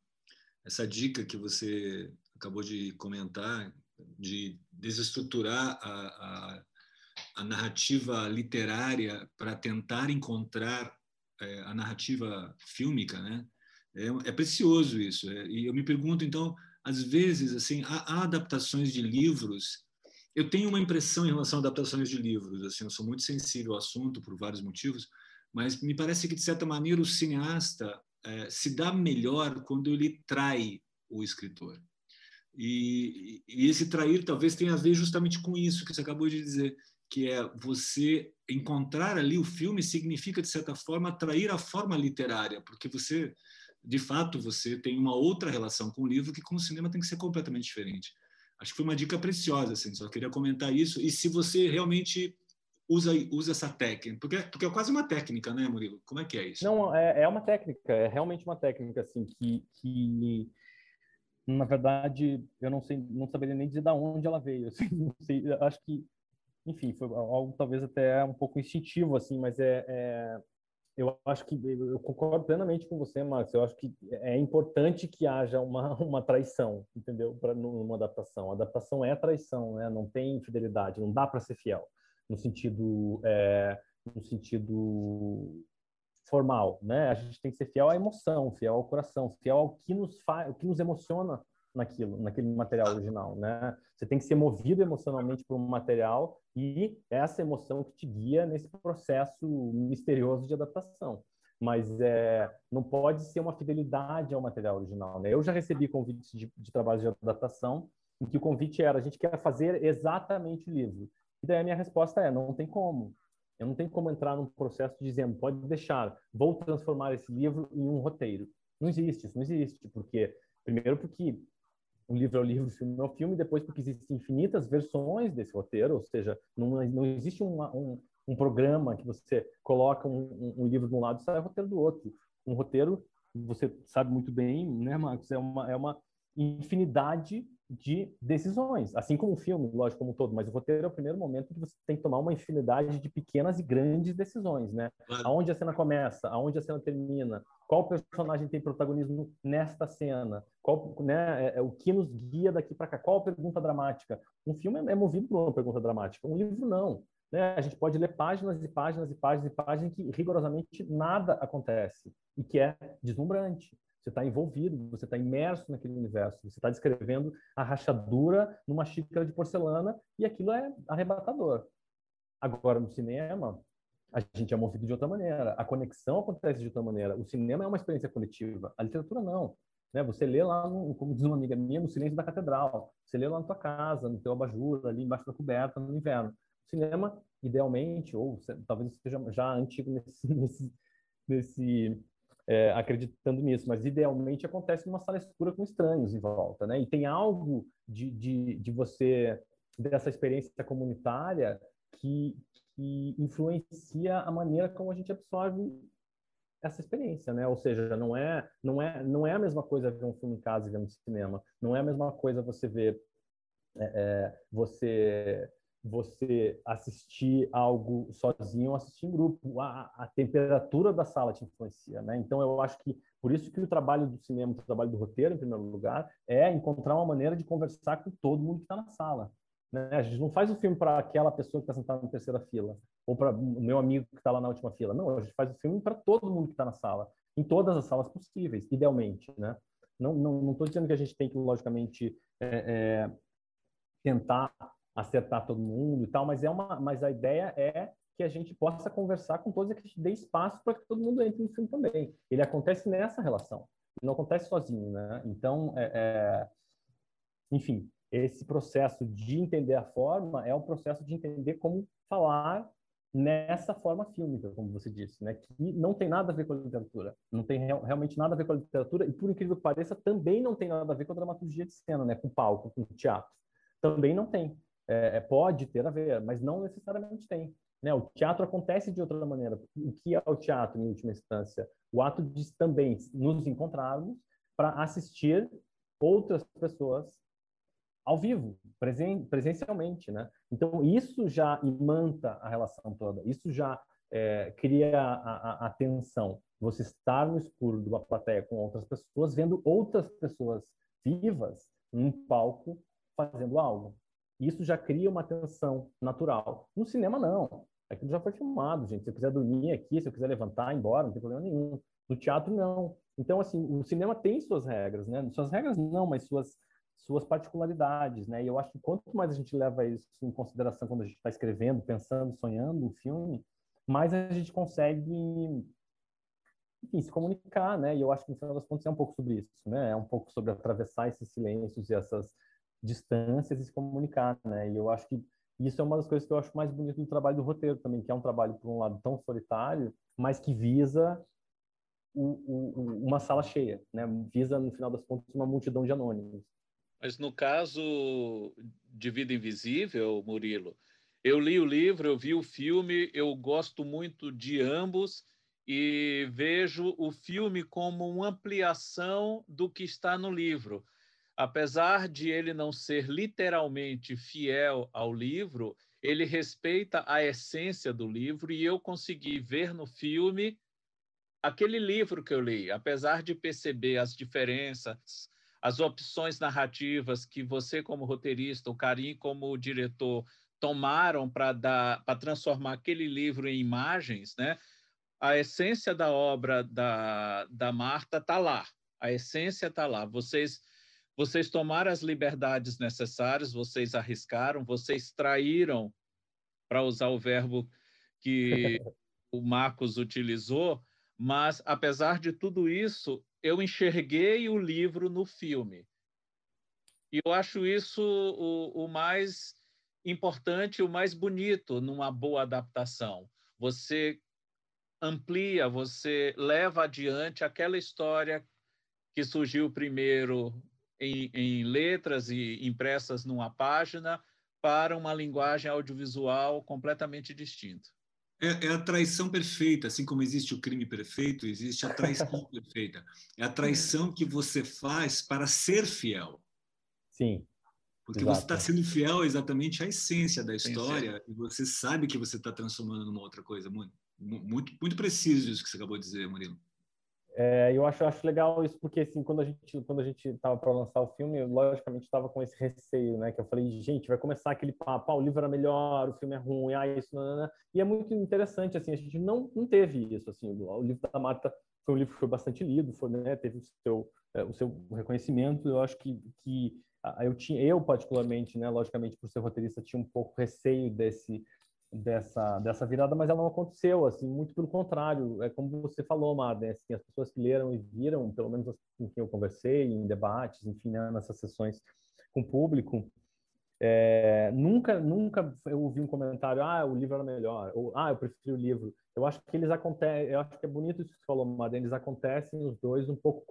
essa dica que você acabou de comentar de desestruturar a, a, a narrativa literária para tentar encontrar é, a narrativa fílmica, né? É, é precioso isso. É, e eu me pergunto então, às vezes assim, há, há adaptações de livros eu tenho uma impressão em relação a adaptações de livros, assim, eu sou muito sensível ao assunto por vários motivos, mas me parece que de certa maneira o cineasta é, se dá melhor quando ele trai o escritor. E, e, esse trair talvez tenha a ver justamente com isso que você acabou de dizer, que é você encontrar ali o filme significa de certa forma atrair a forma literária, porque você de fato você tem uma outra relação com o livro que com o cinema tem que ser completamente diferente. Acho que foi uma dica preciosa, assim, só queria comentar isso. E se você realmente usa, usa essa técnica, porque, porque é quase uma técnica, né, Murilo? Como é que é isso? Não, é, é uma técnica, é realmente uma técnica, assim, que, que na verdade, eu não sei, não saberia nem dizer de onde ela veio, assim, não sei, acho que, enfim, foi algo talvez até um pouco instintivo, assim, mas é, é eu acho que eu concordo plenamente com você, Marcos. Eu acho que é importante que haja uma, uma traição, entendeu? Para numa adaptação. A adaptação é traição, né? Não tem fidelidade, não dá para ser fiel no sentido é, no sentido formal, né? A gente tem que ser fiel à emoção, fiel ao coração, fiel ao que nos faz, o que nos emociona naquilo, naquele material original, né? Você tem que ser movido emocionalmente por um material e essa emoção que te guia nesse processo misterioso de adaptação. Mas é, não pode ser uma fidelidade ao material original. Né? Eu já recebi convites de, de trabalhos de adaptação em que o convite era a gente quer fazer exatamente o livro. E daí a minha resposta é não tem como. Eu não tenho como entrar num processo dizendo pode deixar, vou transformar esse livro em um roteiro. Não existe, isso não existe, porque primeiro porque o livro é o livro, o filme é o filme, depois porque existem infinitas versões desse roteiro, ou seja, não, não existe uma, um, um programa que você coloca um, um, livro de um lado e sai o roteiro do outro. Um roteiro, você sabe muito bem, né, Marcos, é uma, é uma infinidade de decisões, assim como o filme, lógico, como um todo, mas o roteiro é o primeiro momento que você tem que tomar uma infinidade de pequenas e grandes decisões, né? Aonde a cena começa, aonde a cena termina, qual personagem tem protagonismo nesta cena, qual, né, é, é, o que nos guia daqui para cá, qual a pergunta dramática. Um filme é, é movido por uma pergunta dramática, um livro não. Né? A gente pode ler páginas e páginas e páginas e páginas que rigorosamente nada acontece e que é deslumbrante. Você está envolvido, você está imerso naquele universo, você está descrevendo a rachadura numa xícara de porcelana e aquilo é arrebatador. Agora, no cinema, a gente é movido de outra maneira, a conexão acontece de outra maneira. O cinema é uma experiência coletiva, a literatura não. Né? Você lê lá, no, como diz uma amiga minha, no silêncio da catedral. Você lê lá na tua casa, no teu abajur, ali embaixo da coberta, no inverno. O cinema, idealmente, ou talvez esteja já antigo nesse, nesse, nesse é, acreditando nisso, mas idealmente acontece numa sala escura com estranhos em volta, né? E tem algo de, de, de você dessa experiência comunitária que, que influencia a maneira como a gente absorve essa experiência, né? Ou seja, não é não é não é a mesma coisa ver um filme em casa e ver no cinema. Não é a mesma coisa você ver é, é você você assistir algo sozinho ou assistir em grupo. A, a, temperatura da sala te influencia, né? Então eu acho que por isso que o trabalho do cinema, o trabalho do roteiro, em primeiro lugar, é encontrar uma maneira de conversar com todo mundo que está na sala. Né? A gente não faz o filme para aquela pessoa que está sentada na terceira fila ou para o meu amigo que está lá na última fila. Não, a gente faz o filme para todo mundo que está na sala, em todas as salas possíveis, idealmente, né? Não não não estou dizendo que a gente tem que logicamente é, é, tentar acertar todo mundo e tal, mas é uma, mas a ideia é que a gente possa conversar com todos e que a gente dê espaço para que todo mundo entre no filme também. Ele acontece nessa relação, não acontece sozinho, né? Então, é, é, enfim, esse processo de entender a forma é o processo de entender como falar nessa forma fílmica, como você disse, né? Que não tem nada a ver com a literatura, não tem real, realmente nada a ver com a literatura e por incrível que pareça também não tem nada a ver com a dramaturgia de cena, né? Com palco, com teatro, também não tem. É, é, pode ter a ver, mas não necessariamente tem. Né? O teatro acontece de outra maneira. O que é o teatro, em última instância? O ato de também nos encontrarmos para assistir outras pessoas ao vivo, presen presencialmente, né? Então isso já imanta a relação toda, isso já é, cria a, a, a, tensão. Você estar no escuro de uma plateia com outras pessoas, vendo outras pessoas vivas num palco fazendo algo. Isso já cria uma tensão natural. No cinema, não. Aquilo já foi filmado, gente. Se eu quiser dormir aqui, se eu quiser levantar, ir embora, não tem problema nenhum. No teatro, não. Então, assim, o cinema tem suas regras, né? Suas regras não, mas suas, suas particularidades, né? E eu acho que quanto mais a gente leva isso em consideração quando a gente está escrevendo, pensando, sonhando um filme, mais a gente consegue, enfim, se comunicar, né? E eu acho que no final das contas é um pouco sobre isso, né? É um pouco sobre atravessar esses silêncios e essas distâncias e se comunicar, né? E eu acho que isso é uma das coisas que eu acho mais bonito do trabalho do roteiro também, que é um trabalho, por um lado, tão solitário, mas que visa o, o, uma sala cheia, né? Visa, no final das contas, uma multidão de anônimos. Mas no caso de Vida Invisível, Murilo, eu li o livro, eu vi o filme, eu gosto muito de ambos e vejo o filme como uma ampliação do que está no livro. Apesar de ele não ser literalmente fiel ao livro, ele respeita a essência do livro e eu consegui ver no filme aquele livro que eu li, apesar de perceber as diferenças, as opções narrativas que você como roteirista, o Karim como diretor tomaram para dar para transformar aquele livro em imagens, né? A essência da obra da, da Marta está lá. A essência está lá. Vocês vocês tomaram as liberdades necessárias, vocês arriscaram, vocês traíram, para usar o verbo que o Marcos utilizou, mas apesar de tudo isso, eu enxerguei o livro no filme. E eu acho isso o, o mais importante, o mais bonito numa boa adaptação. Você amplia, você leva adiante aquela história que surgiu primeiro em, em letras e impressas numa página para uma linguagem audiovisual completamente distinta. É, é, a traição perfeita, assim como existe o crime perfeito, existe a traição perfeita. É a traição que você faz para ser fiel. Sim. Porque exato. você está sendo fiel exatamente à essência da história sim, e você sabe que você está transformando numa outra coisa. Muito, muito, muito preciso isso que você acabou de dizer, Murilo. É, eu acho, acho legal isso porque assim quando a gente quando a gente estava para lançar o filme, logicamente estava com esse receio, né? Que eu falei, gente, vai começar aquele papo, ah, o livro era melhor, o filme é ruim, ah, isso, não, não, não. e é muito interessante assim, a gente não, não teve isso assim. O livro da Marta foi um livro que foi bastante lido, foi, né? Teve o seu é, o seu reconhecimento. Eu acho que que eu tinha eu particularmente, né? Logicamente por ser roteirista tinha um pouco receio desse dessa dessa virada, mas ela não aconteceu, assim, muito pelo contrário. É como você falou, Madden, assim, as pessoas que leram e viram, pelo menos com quem eu conversei, em debates, enfim, né, nessas sessões com o público, é, nunca, nunca eu ouvi um comentário, ah, o livro era melhor, ou ah, eu prefiro o livro. Eu acho que eles acontecem, eu acho que é bonito isso que você falou, Madden, eles acontecem os dois um pouco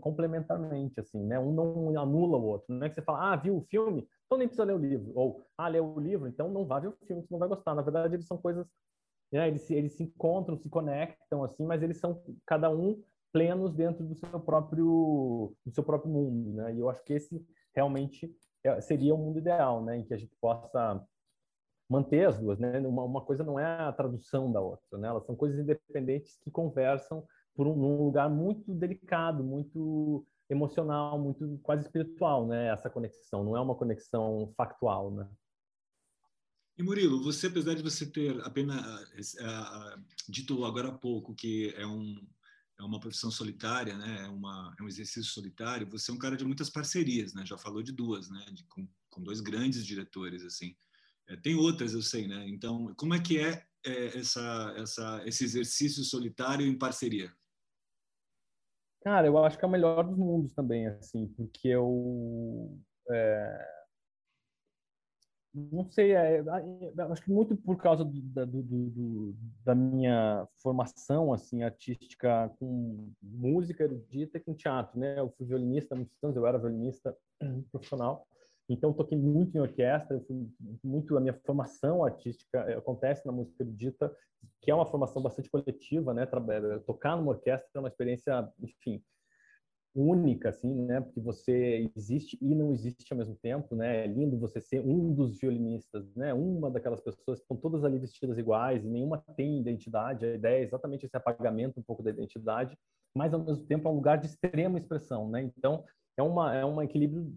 complementarmente, assim, né? Um não anula o outro. Não é que você fala, ah, viu o filme? Então nem precisa ler o livro. Ou, ah, leu o livro, então não vá ver o filme, você não vai gostar. Na verdade, eles são coisas, né? Eles, eles se encontram, se conectam, assim, mas eles são cada um plenos dentro do seu próprio, do seu próprio mundo, né? E eu acho que esse realmente seria o mundo ideal, né? Em que a gente possa manter as duas, né? Uma, uma coisa não é a tradução da outra, né? Elas são coisas independentes que conversam por um, um lugar muito delicado, muito emocional, muito quase espiritual, né? Essa conexão não é uma conexão factual, né? E Murilo, você apesar de você ter apenas uh, uh, dito agora há pouco que é um é uma profissão solitária, né? É, uma, é um exercício solitário. Você é um cara de muitas parcerias, né? Já falou de duas, né? De, com, com dois grandes diretores, assim. É, tem outras, eu sei, né? Então, como é que é, é essa, essa, esse exercício solitário em parceria? Cara, eu acho que é o melhor dos mundos também, assim, porque eu é, não sei, é, acho que muito por causa do, do, do, da minha formação assim artística com música erudita com teatro, né? Eu fui violinista muitos anos, eu era violinista profissional, então toquei muito em orquestra, fui muito a minha formação artística eh, acontece na música erudita, que é uma formação bastante coletiva, né? Tocar numa orquestra é uma experiência, enfim, única, assim, né? Porque você existe e não existe ao mesmo tempo, né? É lindo você ser um dos violinistas, né? Uma daquelas pessoas que estão todas ali vestidas iguais e nenhuma tem identidade. A ideia é exatamente esse apagamento um pouco da identidade, mas ao mesmo tempo é um lugar de extrema expressão, né? Então é uma é um equilíbrio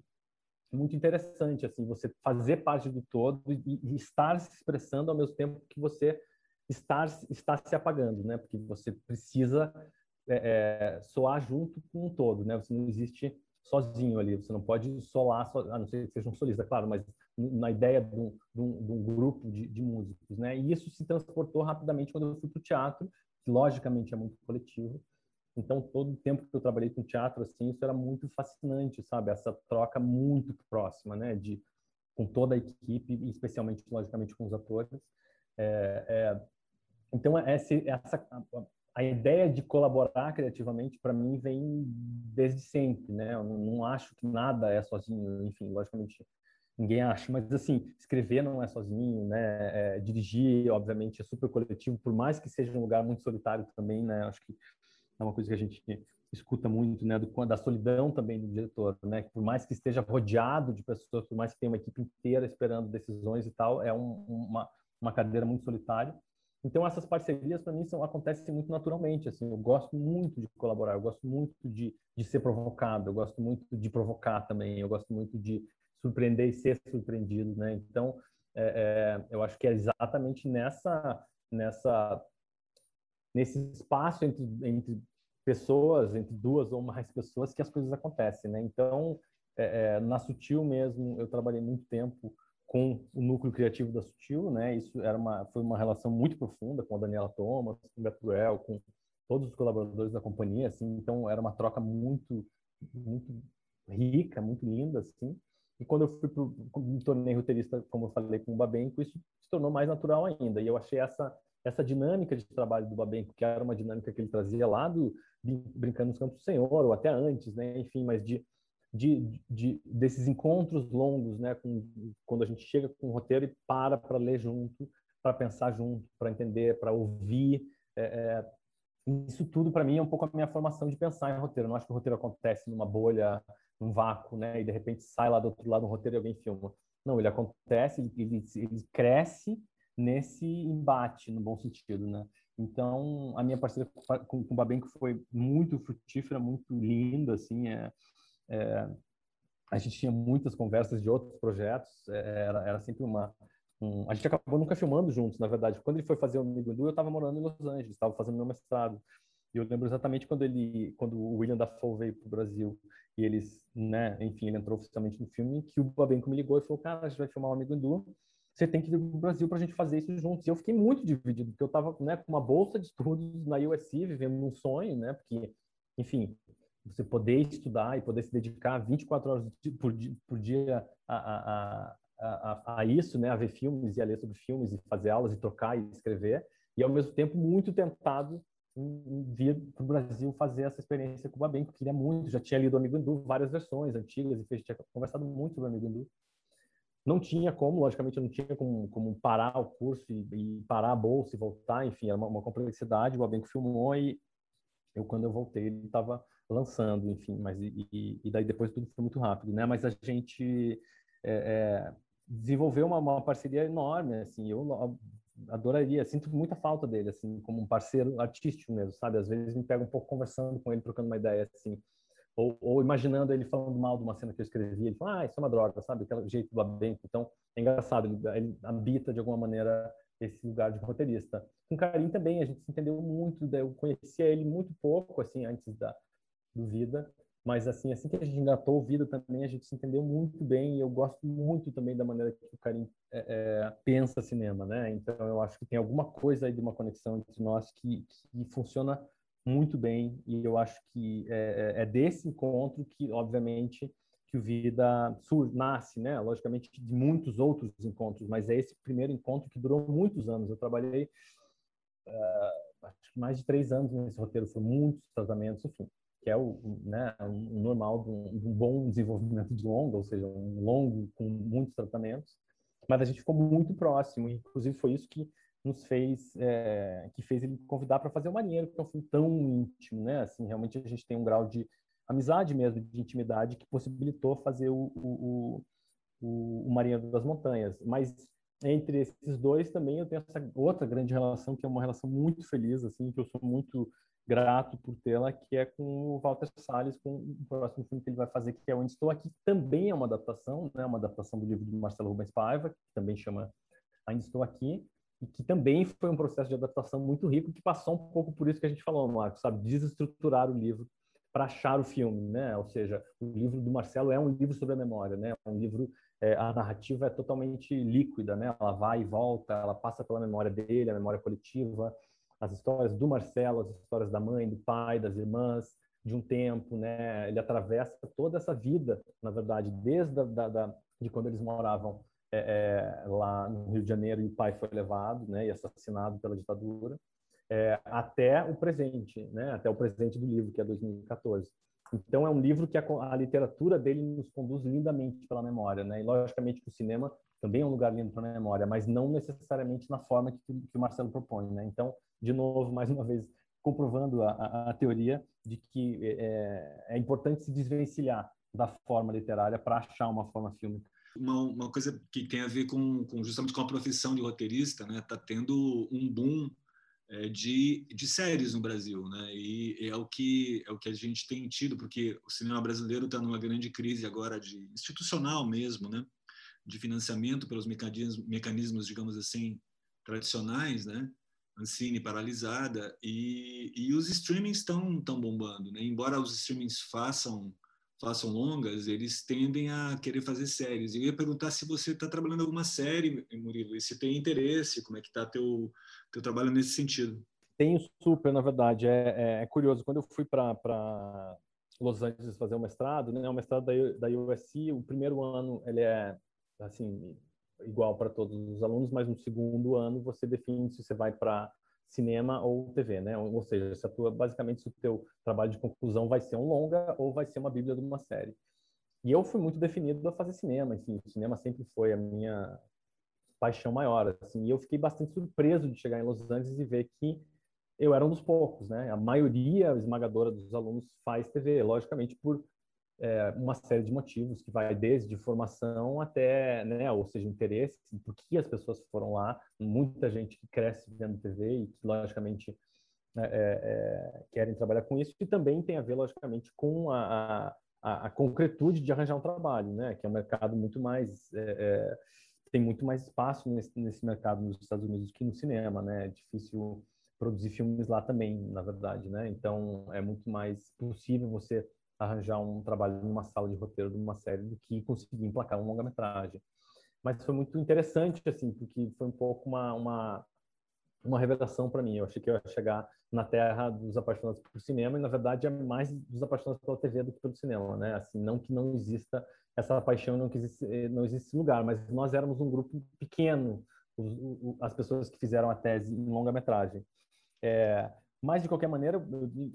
muito interessante, assim, você fazer parte do todo e, e estar se expressando ao mesmo tempo que você estar está se apagando, né? Porque você precisa é, é, soar junto com um todo, né? Você não existe sozinho ali, você não pode solar, so, a não ser que seja um solista, claro, mas na ideia de um, de um, de um grupo de, de, músicos, né? E isso se transportou rapidamente quando eu fui para o teatro, que logicamente é muito coletivo. Então, todo o tempo que eu trabalhei com teatro, assim, isso era muito fascinante, sabe? Essa troca muito próxima, né? De, com toda a equipe, especialmente, logicamente, com os atores. É, é, então, essa, essa a ideia de colaborar criativamente para mim vem desde sempre, né? Eu não acho que nada é sozinho, enfim, logicamente ninguém acha, mas assim escrever não é sozinho, né? É, dirigir, obviamente, é super coletivo, por mais que seja um lugar muito solitário também, né? Acho que é uma coisa que a gente escuta muito, né? Do, da solidão também do diretor, né? Por mais que esteja rodeado de pessoas, por mais que tenha uma equipe inteira esperando decisões e tal, é um, uma uma cadeira muito solitária. Então essas parcerias para mim são acontecem muito naturalmente, assim, eu gosto muito de colaborar, eu gosto muito de, de ser provocado, eu gosto muito de provocar também, eu gosto muito de surpreender e ser surpreendido, né? Então é, é, eu acho que é exatamente nessa nessa nesse espaço entre, entre pessoas, entre duas ou mais pessoas que as coisas acontecem, né? Então É, é, na Sutil mesmo, eu trabalhei muito tempo com o núcleo criativo da Sutil, né? Isso era uma foi uma relação muito profunda com a Daniela Thomas, com o Ruel, com todos os colaboradores da companhia, assim. Então era uma troca muito muito rica, muito linda, assim. E quando eu fui pro, me tornei roteirista, como eu falei com o Babenco, isso se tornou mais natural ainda. E eu achei essa essa dinâmica de trabalho do Babenco, que era uma dinâmica que ele trazia lá do brincando nos Campos do Senhor ou até antes, né? Enfim, mas de de, de, desses encontros longos, né, com, quando a gente chega com o roteiro e para para ler junto, para pensar junto, para entender, para ouvir. É, é, isso tudo para mim é um pouco a minha formação de pensar em roteiro. Eu não acho que o roteiro acontece numa bolha, num vácuo, né, e de repente sai lá do outro lado um roteiro e alguém filma. Não, ele acontece, ele, ele, cresce nesse embate, no bom sentido, né? Então, a minha parceria com, com o Babenco foi muito frutífera, muito linda, assim, é, é, a gente tinha muitas conversas de outros projetos, é, era, era sempre uma. Um, a gente acabou nunca filmando juntos, na verdade. Quando ele foi fazer o Amigo Edu, eu estava morando em Los Angeles, estava fazendo meu mestrado. E eu lembro exatamente quando ele, quando o William Dafoe veio para o Brasil e eles, né, enfim, ele entrou oficialmente no filme, que o Babenco me ligou e falou, cara, a gente vai filmar o Amigo Edu, você tem que vir para o Brasil para a gente fazer isso juntos. E eu fiquei muito dividido, porque eu estava né, com uma bolsa de estudos na USC, vivendo um sonho, né, porque, enfim, você poder estudar e poder se dedicar 24 horas por dia, por dia a, a, a, a, isso, né, a ver filmes e a ler sobre filmes e fazer aulas e tocar e escrever, e ao mesmo tempo muito tentado vir para o Brasil fazer essa experiência com o Babem, que queria muito, já tinha lido o Amigo Hindu, várias versões antigas, e fez, tinha conversado muito sobre Amigo Hindu. Não tinha como, logicamente, não tinha como, como parar o curso e, e, parar a bolsa e voltar, enfim, era uma, uma complexidade. O Babenco filmou e eu, quando eu voltei, ele estava lançando, enfim, mas e, e, daí depois tudo foi muito rápido, né? Mas a gente é, é, desenvolveu uma, uma, parceria enorme, assim, eu adoraria, sinto muita falta dele, assim, como um parceiro artístico mesmo, sabe? Às vezes me pega um pouco conversando com ele, trocando uma ideia, assim, ou, ou imaginando ele falando mal de uma cena que eu escrevi, ele fala, ah, isso é uma droga, sabe? Aquele jeito do Abenco. Então, é engraçado, ele, ele habita de alguma maneira esse lugar de roteirista. Com Karim também, a gente se entendeu muito, eu conhecia ele muito pouco, assim, antes da, do Vida. Mas assim, assim que a gente engatou o Vida também, a gente se entendeu muito bem. E eu gosto muito também da maneira que o Karim é, é, pensa cinema, né? Então eu acho que tem alguma coisa aí de uma conexão entre nós que, que funciona muito bem. E eu acho que é, é, é desse encontro que, obviamente, que o Vida sur nasce, né? Logicamente de muitos outros encontros, mas é esse primeiro encontro que durou muitos anos. Eu trabalhei uh, acho que mais de três anos nesse roteiro, foram muitos tratamentos, enfim que é o, né, o normal de um, de um, bom desenvolvimento de longa, ou seja, um longo com muitos tratamentos. Mas a gente ficou muito próximo, inclusive foi isso que nos fez, é, que fez ele convidar para fazer o Marinheiro, que é um filme tão íntimo, né? Assim, realmente a gente tem um grau de amizade mesmo, de intimidade, que possibilitou fazer o, o, o, o Marinheiro das Montanhas. Mas entre esses dois também eu tenho essa outra grande relação, que é uma relação muito feliz, assim, que eu sou muito grato por tê-la, que é com o Walter Salles, com o próximo filme que ele vai fazer, que é Onde Estou Aqui, também é uma adaptação, né, uma adaptação do livro do Marcelo Rubens Paiva, que também chama Ainda Estou Aqui, e que também foi um processo de adaptação muito rico, que passou um pouco por isso que a gente falou, Marcos, sabe, desestruturar o livro para achar o filme, né? Ou seja, o livro do Marcelo é um livro sobre a memória, né? É um livro é, a narrativa é totalmente líquida, né? Ela vai e volta, ela passa pela memória dele, a memória coletiva, as histórias do Marcelo, as histórias da mãe, do pai, das irmãs, de um tempo, né? Ele atravessa toda essa vida, na verdade, desde da, da, de quando eles moravam é, é, lá no Rio de Janeiro e o pai foi levado, né? E assassinado pela ditadura, é, até o presente, né? Até o presente do livro, que é 2014. Então é um livro que a, a literatura dele nos conduz lindamente pela memória, né? E logicamente que o cinema também é um lugar lindo para a memória, mas não necessariamente na forma que, que o Marcelo propõe, né? Então de novo, mais uma vez, comprovando a, a, a teoria de que é, é, importante se desvencilhar da forma literária para achar uma forma fílmica. Uma, uma, coisa que tem a ver com, com, justamente com a profissão de roteirista, né? Está tendo um boom é, de, de séries no Brasil, né? E é o que é o que a gente tem tido, porque o cinema brasileiro está numa grande crise agora de institucional mesmo, né? De financiamento pelos mecanismos, mecanismos digamos assim, tradicionais, né? Ancine paralisada e, e os streamings estão tão bombando, né? Embora os streamings façam façam longas, eles tendem a querer fazer séries. Eu ia perguntar se você está trabalhando alguma série, Murilo, e se tem interesse, como é que está teu teu trabalho nesse sentido? Tenho super, na verdade. É, é, é curioso. Quando eu fui para Los Angeles fazer o mestrado, né, o mestrado da, da USC, o primeiro ano ele é assim igual para todos os alunos, mas no segundo ano você define se você vai para cinema ou TV, né? Ou seja, se a tua, basicamente se o teu trabalho de conclusão vai ser um longa ou vai ser uma bíblia de uma série. E eu fui muito definido a fazer cinema, enfim, o cinema sempre foi a minha paixão maior, assim. E eu fiquei bastante surpreso de chegar em Los Angeles e ver que eu era um dos poucos, né? A maioria esmagadora dos alunos faz TV, logicamente por é, uma série de motivos que vai desde formação até, né, ou seja, interesse, por que as pessoas foram lá, muita gente que cresce vendo TV e que, logicamente, é, é, querem trabalhar com isso, e também tem a ver, logicamente, com a, a, a concretude de arranjar um trabalho, né, que é um mercado muito mais... É, é, tem muito mais espaço nesse, nesse mercado nos Estados Unidos que no cinema, né, é difícil produzir filmes lá também, na verdade, né, então é muito mais possível você arranjar um trabalho numa sala de roteiro de uma série do que conseguir emplacar um longa-metragem. Mas foi muito interessante, assim, porque foi um pouco uma, uma, uma revelação para mim. Eu achei que eu ia chegar na terra dos apaixonados por cinema e, na verdade, é mais dos apaixonados pela TV do que pelo cinema, né? Assim, não que não exista essa paixão, não que existe, não existe esse lugar, mas nós éramos um grupo pequeno, os, as pessoas que fizeram a tese em longa-metragem. É, mas, de qualquer maneira,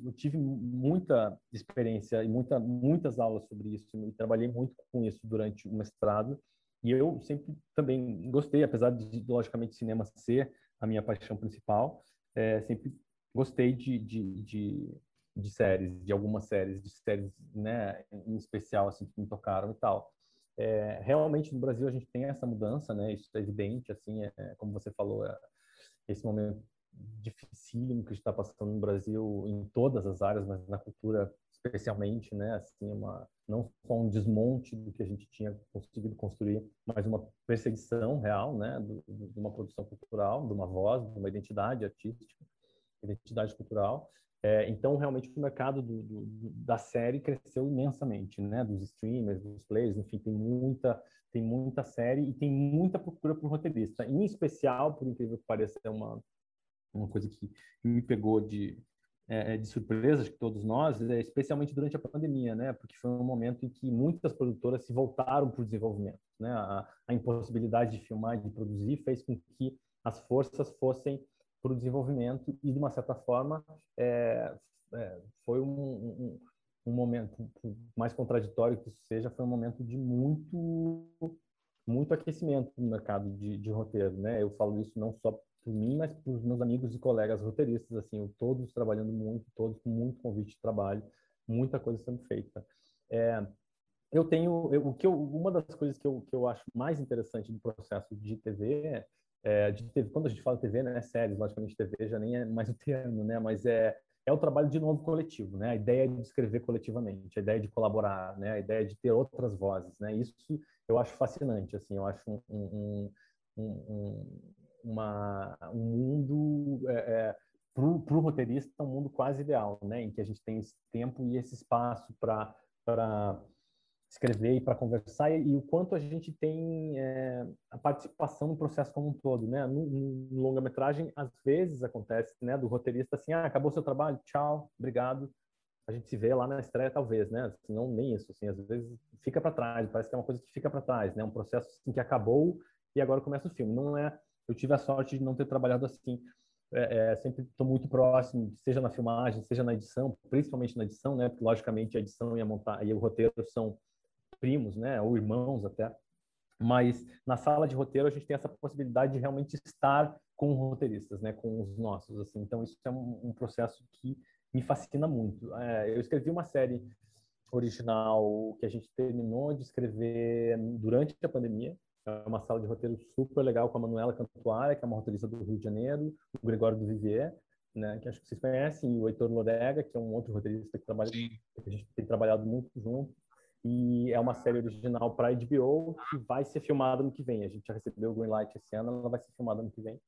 eu, tive muita experiência e muita, muitas aulas sobre isso, e trabalhei muito com isso durante o mestrado. E eu sempre também gostei, apesar de, logicamente, cinema ser a minha paixão principal, é, sempre gostei de, de, de, de, séries, de algumas séries, de séries né, em especial, assim, que me tocaram e tal. É, realmente, no Brasil, a gente tem essa mudança, né? Isso é evidente, assim, é, como você falou, é, esse momento dificílimo que está passando no Brasil em todas as áreas, mas na cultura especialmente, né? Assim, uma não só um desmonte do que a gente tinha conseguido construir, mas uma perseguição real, né? Do, de uma produção cultural, de uma voz, de uma identidade artística, identidade cultural. É, então, realmente, o mercado do, do, da série cresceu imensamente, né? Dos streamers, dos players, enfim, tem muita tem muita série e tem muita procura por roteirista. Em especial, por incrível que pareça, é uma uma coisa que me pegou de, é, é, de surpresa, acho que todos nós, é, especialmente durante a pandemia, né? Porque foi um momento em que muitas produtoras se voltaram para o desenvolvimento, né? A, a, impossibilidade de filmar, de produzir, fez com que as forças fossem para o desenvolvimento e, de uma certa forma, é, é foi um, um, um, momento, mais contraditório que isso seja, foi um momento de muito muito aquecimento no mercado de, de roteiro, né? Eu falo isso não só por mim, mas por meus amigos e colegas roteiristas, assim, todos trabalhando muito, todos com muito convite de trabalho, muita coisa sendo feita. É, eu tenho, eu, o que eu, uma das coisas que eu, que eu acho mais interessante do processo de TV, é, de TV, quando a gente fala TV, né, séries, logicamente TV já nem é mais o termo, né, mas é é o trabalho de novo coletivo, né? A ideia de escrever coletivamente, a ideia de colaborar, né? A ideia de ter outras vozes, né? Isso eu acho fascinante, assim, eu acho um, um, um, uma, um mundo é, é, para o roteirista um mundo quase ideal, né? Em que a gente tem esse tempo e esse espaço para para escrever e para conversar e, e, o quanto a gente tem é, a participação no processo como um todo, né? No, no longa-metragem, às vezes acontece, né? Do roteirista assim, ah, acabou seu trabalho, tchau, obrigado, a gente se vê lá na estreia talvez, né? Não nem isso, assim, às vezes fica para trás, parece que é uma coisa que fica para trás, né? Um processo assim, que acabou e agora começa o filme. Não é eu tive a sorte de não ter trabalhado assim. É, é, sempre estou muito próximo, seja na filmagem, seja na edição, principalmente na edição, né? Porque, logicamente, a edição e, a montar, e o roteiro são primos, né? Ou irmãos até. Mas na sala de roteiro a gente tem essa possibilidade de realmente estar com roteiristas, né? Com os nossos, assim. Então isso é um, um processo que me fascina muito. É, eu escrevi uma série original que a gente terminou de escrever durante a pandemia, é uma sala de roteiro super legal com a Manuela Cantuária, que é uma roteirista do Rio de Janeiro, o Gregório do Vivier, né, que acho que vocês conhecem, e o Heitor Lorega, que é um outro roteirista que, trabalha, que a gente tem trabalhado muito junto. E é uma série original para HBO que vai ser filmada no que vem. A gente já recebeu o Greenlight esse ano, ela vai ser filmada no que vem.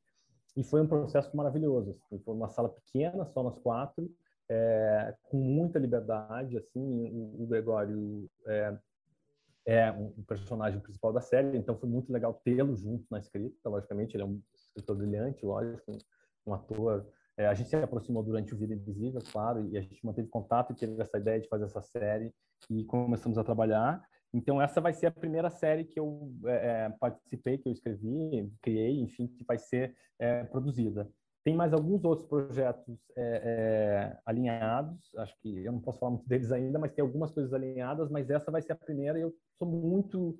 E foi um processo maravilhoso. Assim. Foi uma sala pequena, só nós quatro, é, com muita liberdade, assim, o, o Gregório é, é um personagem principal da série, então foi muito legal tê-lo junto na escrita, logicamente, ele é um escritor brilhante, lógico, um ator. É, a gente se aproximou durante o Vida Invisível, claro, e a gente manteve contato e teve essa ideia de fazer essa série e começamos a trabalhar. Então essa vai ser a primeira série que eu é, é participei, que eu escrevi, criei, enfim, que vai ser é, produzida. Tem mais alguns outros projetos é, é, alinhados, acho que eu não posso falar muito deles ainda, mas tem algumas coisas alinhadas, mas essa vai ser a primeira e eu sou muito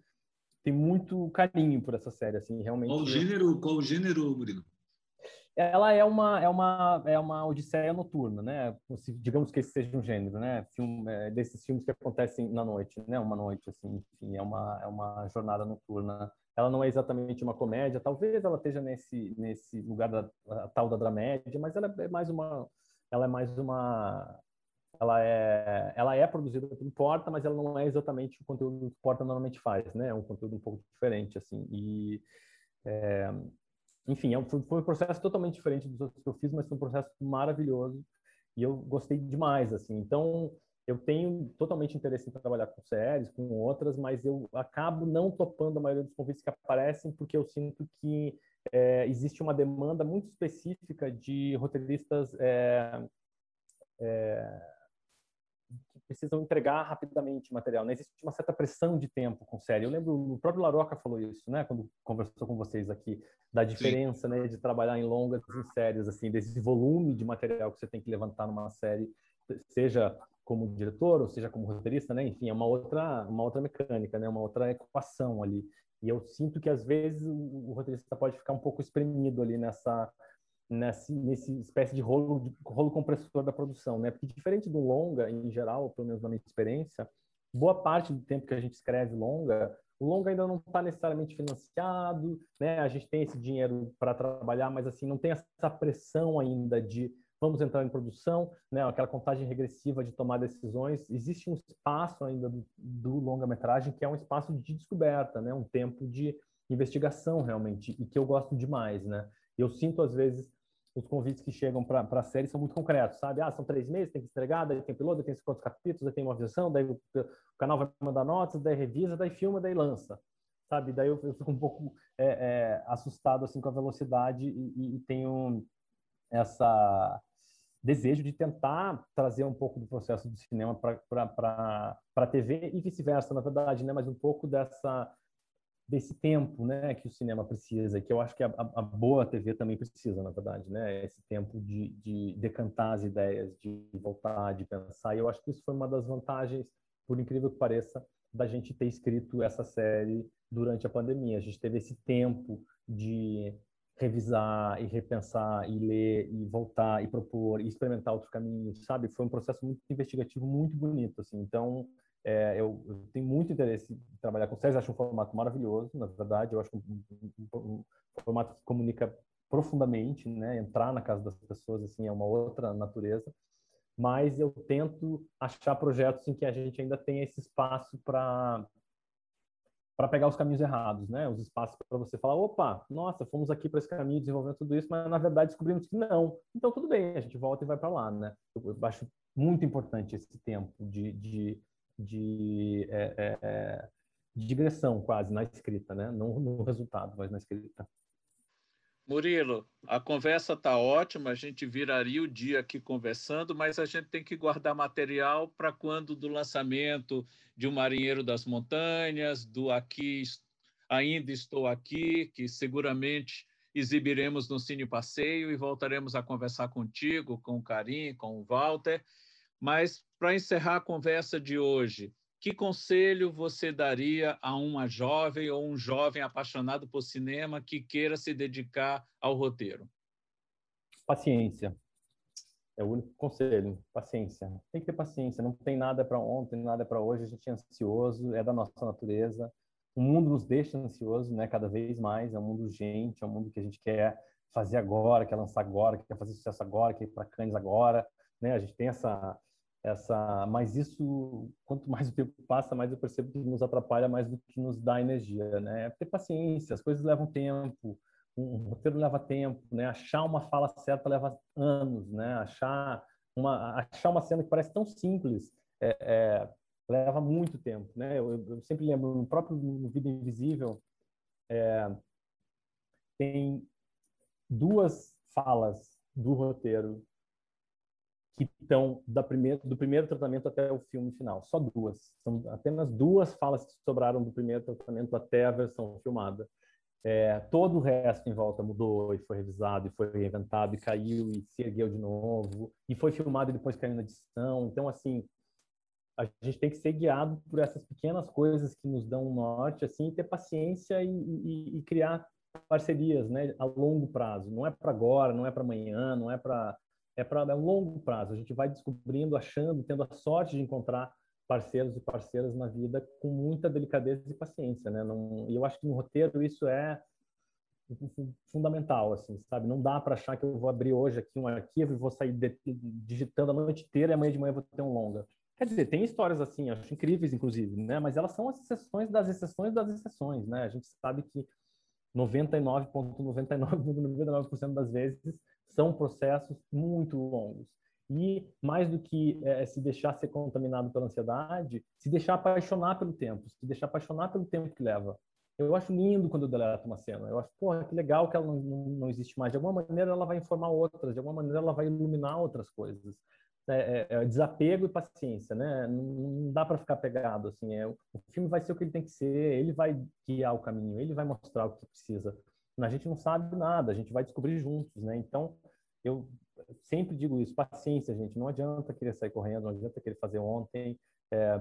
tenho muito carinho por essa série, assim, realmente. Qual o gênero, qual gênero, Murilo? Ela é uma é uma é uma odisseia noturna, né? Digamos que esse seja um gênero, né? Filme, é, desses filmes que acontecem na noite, né? Uma noite assim, enfim, é uma é uma jornada noturna ela não é exatamente uma comédia, talvez ela esteja nesse nesse lugar da tal da dramédia, mas ela é mais uma ela é mais uma ela é ela é produzida pelo Porta, mas ela não é exatamente o conteúdo que Porta normalmente faz, né? É um conteúdo um pouco diferente assim. E é, enfim, é foi, foi um processo totalmente diferente dos outros que eu fiz, mas foi um processo maravilhoso e eu gostei demais assim. Então, eu tenho totalmente interesse em trabalhar com séries, com outras, mas eu acabo não topando a maioria dos convites que aparecem porque eu sinto que é, existe uma demanda muito específica de roteiristas é, é, que precisam entregar rapidamente material. Né? Existe uma certa pressão de tempo com série. Eu lembro, o próprio Laroca falou isso, né? Quando conversou com vocês aqui, da diferença, né, de trabalhar em longas e em séries, assim, desse volume de material que você tem que levantar numa série, seja como diretor, ou seja, como roteirista, né? Enfim, é uma outra, uma outra mecânica, né? Uma outra equação ali. E eu sinto que às vezes o, o roteirista pode ficar um pouco espremido ali nessa nesse, nesse espécie de rolo, de rolo compressor da produção, né? Porque diferente do longa, em geral, pelo menos na minha experiência, boa parte do tempo que a gente escreve longa, o longa ainda não está necessariamente financiado, né? A gente tem esse dinheiro para trabalhar, mas assim não tem essa pressão ainda de vamos entrar em produção, né, aquela contagem regressiva de tomar decisões, existe um espaço ainda do, do longa-metragem que é um espaço de descoberta, né, um tempo de investigação realmente, e que eu gosto demais, né? Eu sinto às vezes os convites que chegam para a série são muito concretos, sabe? Ah, são três meses, tem que entregar, daí tem piloto, daí tem quantos capítulos, daí tem uma visão, daí o, canal vai mandar notas, daí revisa, daí filma, daí lança, sabe? Daí eu, eu fico um pouco é, é, assustado assim com a velocidade e, e, e tenho essa desejo de tentar trazer um pouco do processo do cinema para a TV e vice-versa, na verdade, né? Mas um pouco dessa desse tempo, né, que o cinema precisa, que eu acho que a, a boa TV também precisa, na verdade, né? Esse tempo de, de decantar as ideias, de voltar, de pensar. E eu acho que isso foi uma das vantagens, por incrível que pareça, da gente ter escrito essa série durante a pandemia. A gente teve esse tempo de revisar e repensar e ler e voltar e propor e experimentar outros caminhos, sabe? Foi um processo muito investigativo, muito bonito, assim. Então, é, eu, eu, tenho muito interesse em trabalhar com séries, acho um formato maravilhoso, na verdade, eu acho um, um, um, formato que comunica profundamente, né? Entrar na casa das pessoas, assim, é uma outra natureza. Mas eu tento achar projetos em que a gente ainda tem esse espaço para para pegar os caminhos errados, né? Os espaços para você falar, opa, nossa, fomos aqui para esse caminho desenvolvendo tudo isso, mas na verdade descobrimos que não. Então tudo bem, a gente volta e vai para lá, né? Eu, eu, acho muito importante esse tempo de, de, de, é, é, é, digressão quase na escrita, né? Não no resultado, mas na escrita. Murilo, a conversa está ótima, a gente viraria o dia aqui conversando, mas a gente tem que guardar material para quando do lançamento de O Marinheiro das Montanhas, do Aqui Ainda Estou Aqui, que seguramente exibiremos no Cine Passeio e voltaremos a conversar contigo, com o Karim, com o Walter. Mas, para encerrar a conversa de hoje, que conselho você daria a uma jovem ou um jovem apaixonado por cinema que queira se dedicar ao roteiro? Paciência. É o único conselho. Paciência. Tem que ter paciência. Não tem nada para ontem, nada para hoje. A gente é ansioso, é da nossa natureza. O mundo nos deixa ansioso, né? Cada vez mais. É um mundo urgente, é um mundo que a gente quer fazer agora, quer lançar agora, quer fazer sucesso agora, quer ir para Cannes agora, né? A gente tem essa essa, mas isso, quanto mais o tempo passa, mais eu percebo que nos atrapalha mais do que nos dá energia, né? É ter paciência, as coisas levam tempo, um roteiro leva tempo, né? Achar uma fala certa leva anos, né? Achar uma, achar uma cena que parece tão simples é, é, leva muito tempo, né? Eu, eu, sempre lembro no próprio no Vida Invisível é, tem duas falas do roteiro que estão da primeiro, do primeiro tratamento até o filme final. Só duas. São apenas duas falas que sobraram do primeiro tratamento até a versão filmada. É, todo o resto em volta mudou e foi revisado e foi reinventado e caiu e se ergueu de novo e foi filmado e depois caiu na edição. Então, assim, a gente tem que ser guiado por essas pequenas coisas que nos dão um norte, assim, ter paciência e, e, e criar parcerias, né, a longo prazo. Não é para agora, não é para amanhã, não é para é para é um longo prazo. A gente vai descobrindo, achando, tendo a sorte de encontrar parceiros e parceiras na vida com muita delicadeza e paciência, né? Não, e eu acho que no roteiro isso é fundamental, assim, sabe? Não dá para achar que eu vou abrir hoje aqui um arquivo e vou sair de, digitando a noite inteira e amanhã de manhã vou ter um longa. Quer dizer, tem histórias assim, acho incríveis, inclusive, né? Mas elas são as exceções das exceções das exceções, né? A gente sabe que 99,99% das vezes são processos muito longos. E mais do que é, se deixar ser contaminado pela ansiedade, se deixar apaixonar pelo tempo, se deixar apaixonar pelo tempo que leva. Eu acho lindo quando eu deleto uma cena. Eu acho, porra, que legal que ela não, não, não existe mais. De alguma maneira ela vai informar outras, de alguma maneira ela vai iluminar outras coisas. É, é, é desapego e paciência, né? Não, não dá para ficar pegado assim. É, o filme vai ser o que ele tem que ser, ele vai guiar o caminho, ele vai mostrar o que precisa. A gente não sabe nada, a gente vai descobrir juntos, né? Então eu sempre digo isso, paciência, gente. Não adianta querer sair correndo, não adianta querer fazer ontem. É,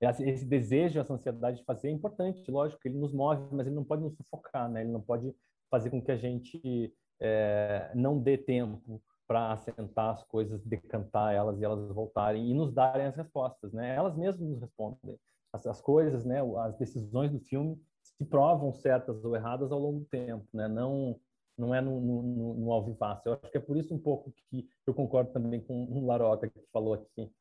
esse desejo, essa ansiedade de fazer é importante, lógico, ele nos move, mas ele não pode nos sufocar, né? Ele não pode fazer com que a gente é, não dê tempo para assentar as coisas, decantar elas e elas voltarem e nos darem as respostas, né? Elas mesmas nos respondem. As, as coisas, né? As decisões do filme se provam certas ou erradas ao longo do tempo, né? Não não é no, no, no alvivaço. Eu acho que é por isso um pouco que eu concordo também com o Laroca que falou aqui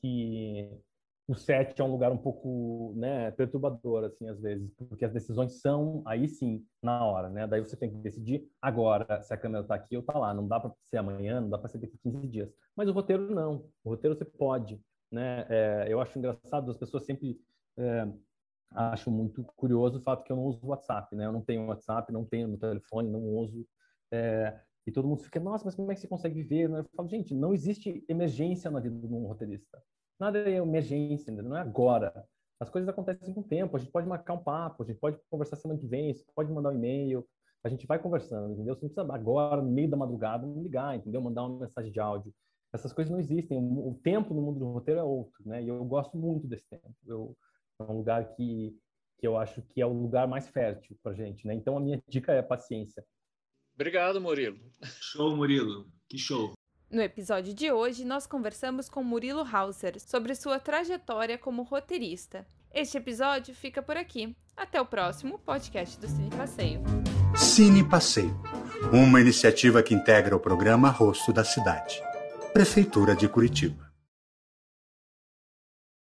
que o set é um lugar um pouco né, perturbador, assim, às vezes, porque as decisões são, aí sim, na hora, né? Daí você tem que decidir agora se a câmera está aqui ou está lá. Não dá para ser amanhã, não dá para ser daqui 15 dias. Mas o roteiro não. O roteiro você pode, né? É, eu acho engraçado, as pessoas sempre é, acho muito curioso o fato que eu não uso WhatsApp, né? Eu não tenho WhatsApp, não tenho no telefone, não uso. É, e todo mundo fica, nossa, mas como é que você consegue viver? Eu falo, gente, não existe emergência na vida de um roteirista. Nada é emergência, não é agora. As coisas acontecem com o tempo. A gente pode marcar um papo, a gente pode conversar semana que vem, você pode mandar um e-mail, a gente vai conversando, entendeu? Você não precisa agora, no meio da madrugada, me ligar, entendeu? Mandar uma mensagem de áudio. Essas coisas não existem. O tempo no mundo do roteiro é outro, né? E eu gosto muito desse tempo. Eu, um lugar que, que eu acho que é o lugar mais fértil para gente, né? Então a minha dica é paciência. Obrigado, Murilo. Show, Murilo. Que show. No episódio de hoje, nós conversamos com Murilo Hauser sobre sua trajetória como roteirista. Este episódio fica por aqui. Até o próximo podcast do Cine Passeio. Cine Passeio, uma iniciativa que integra o programa Rosto da Cidade. Prefeitura de Curitiba.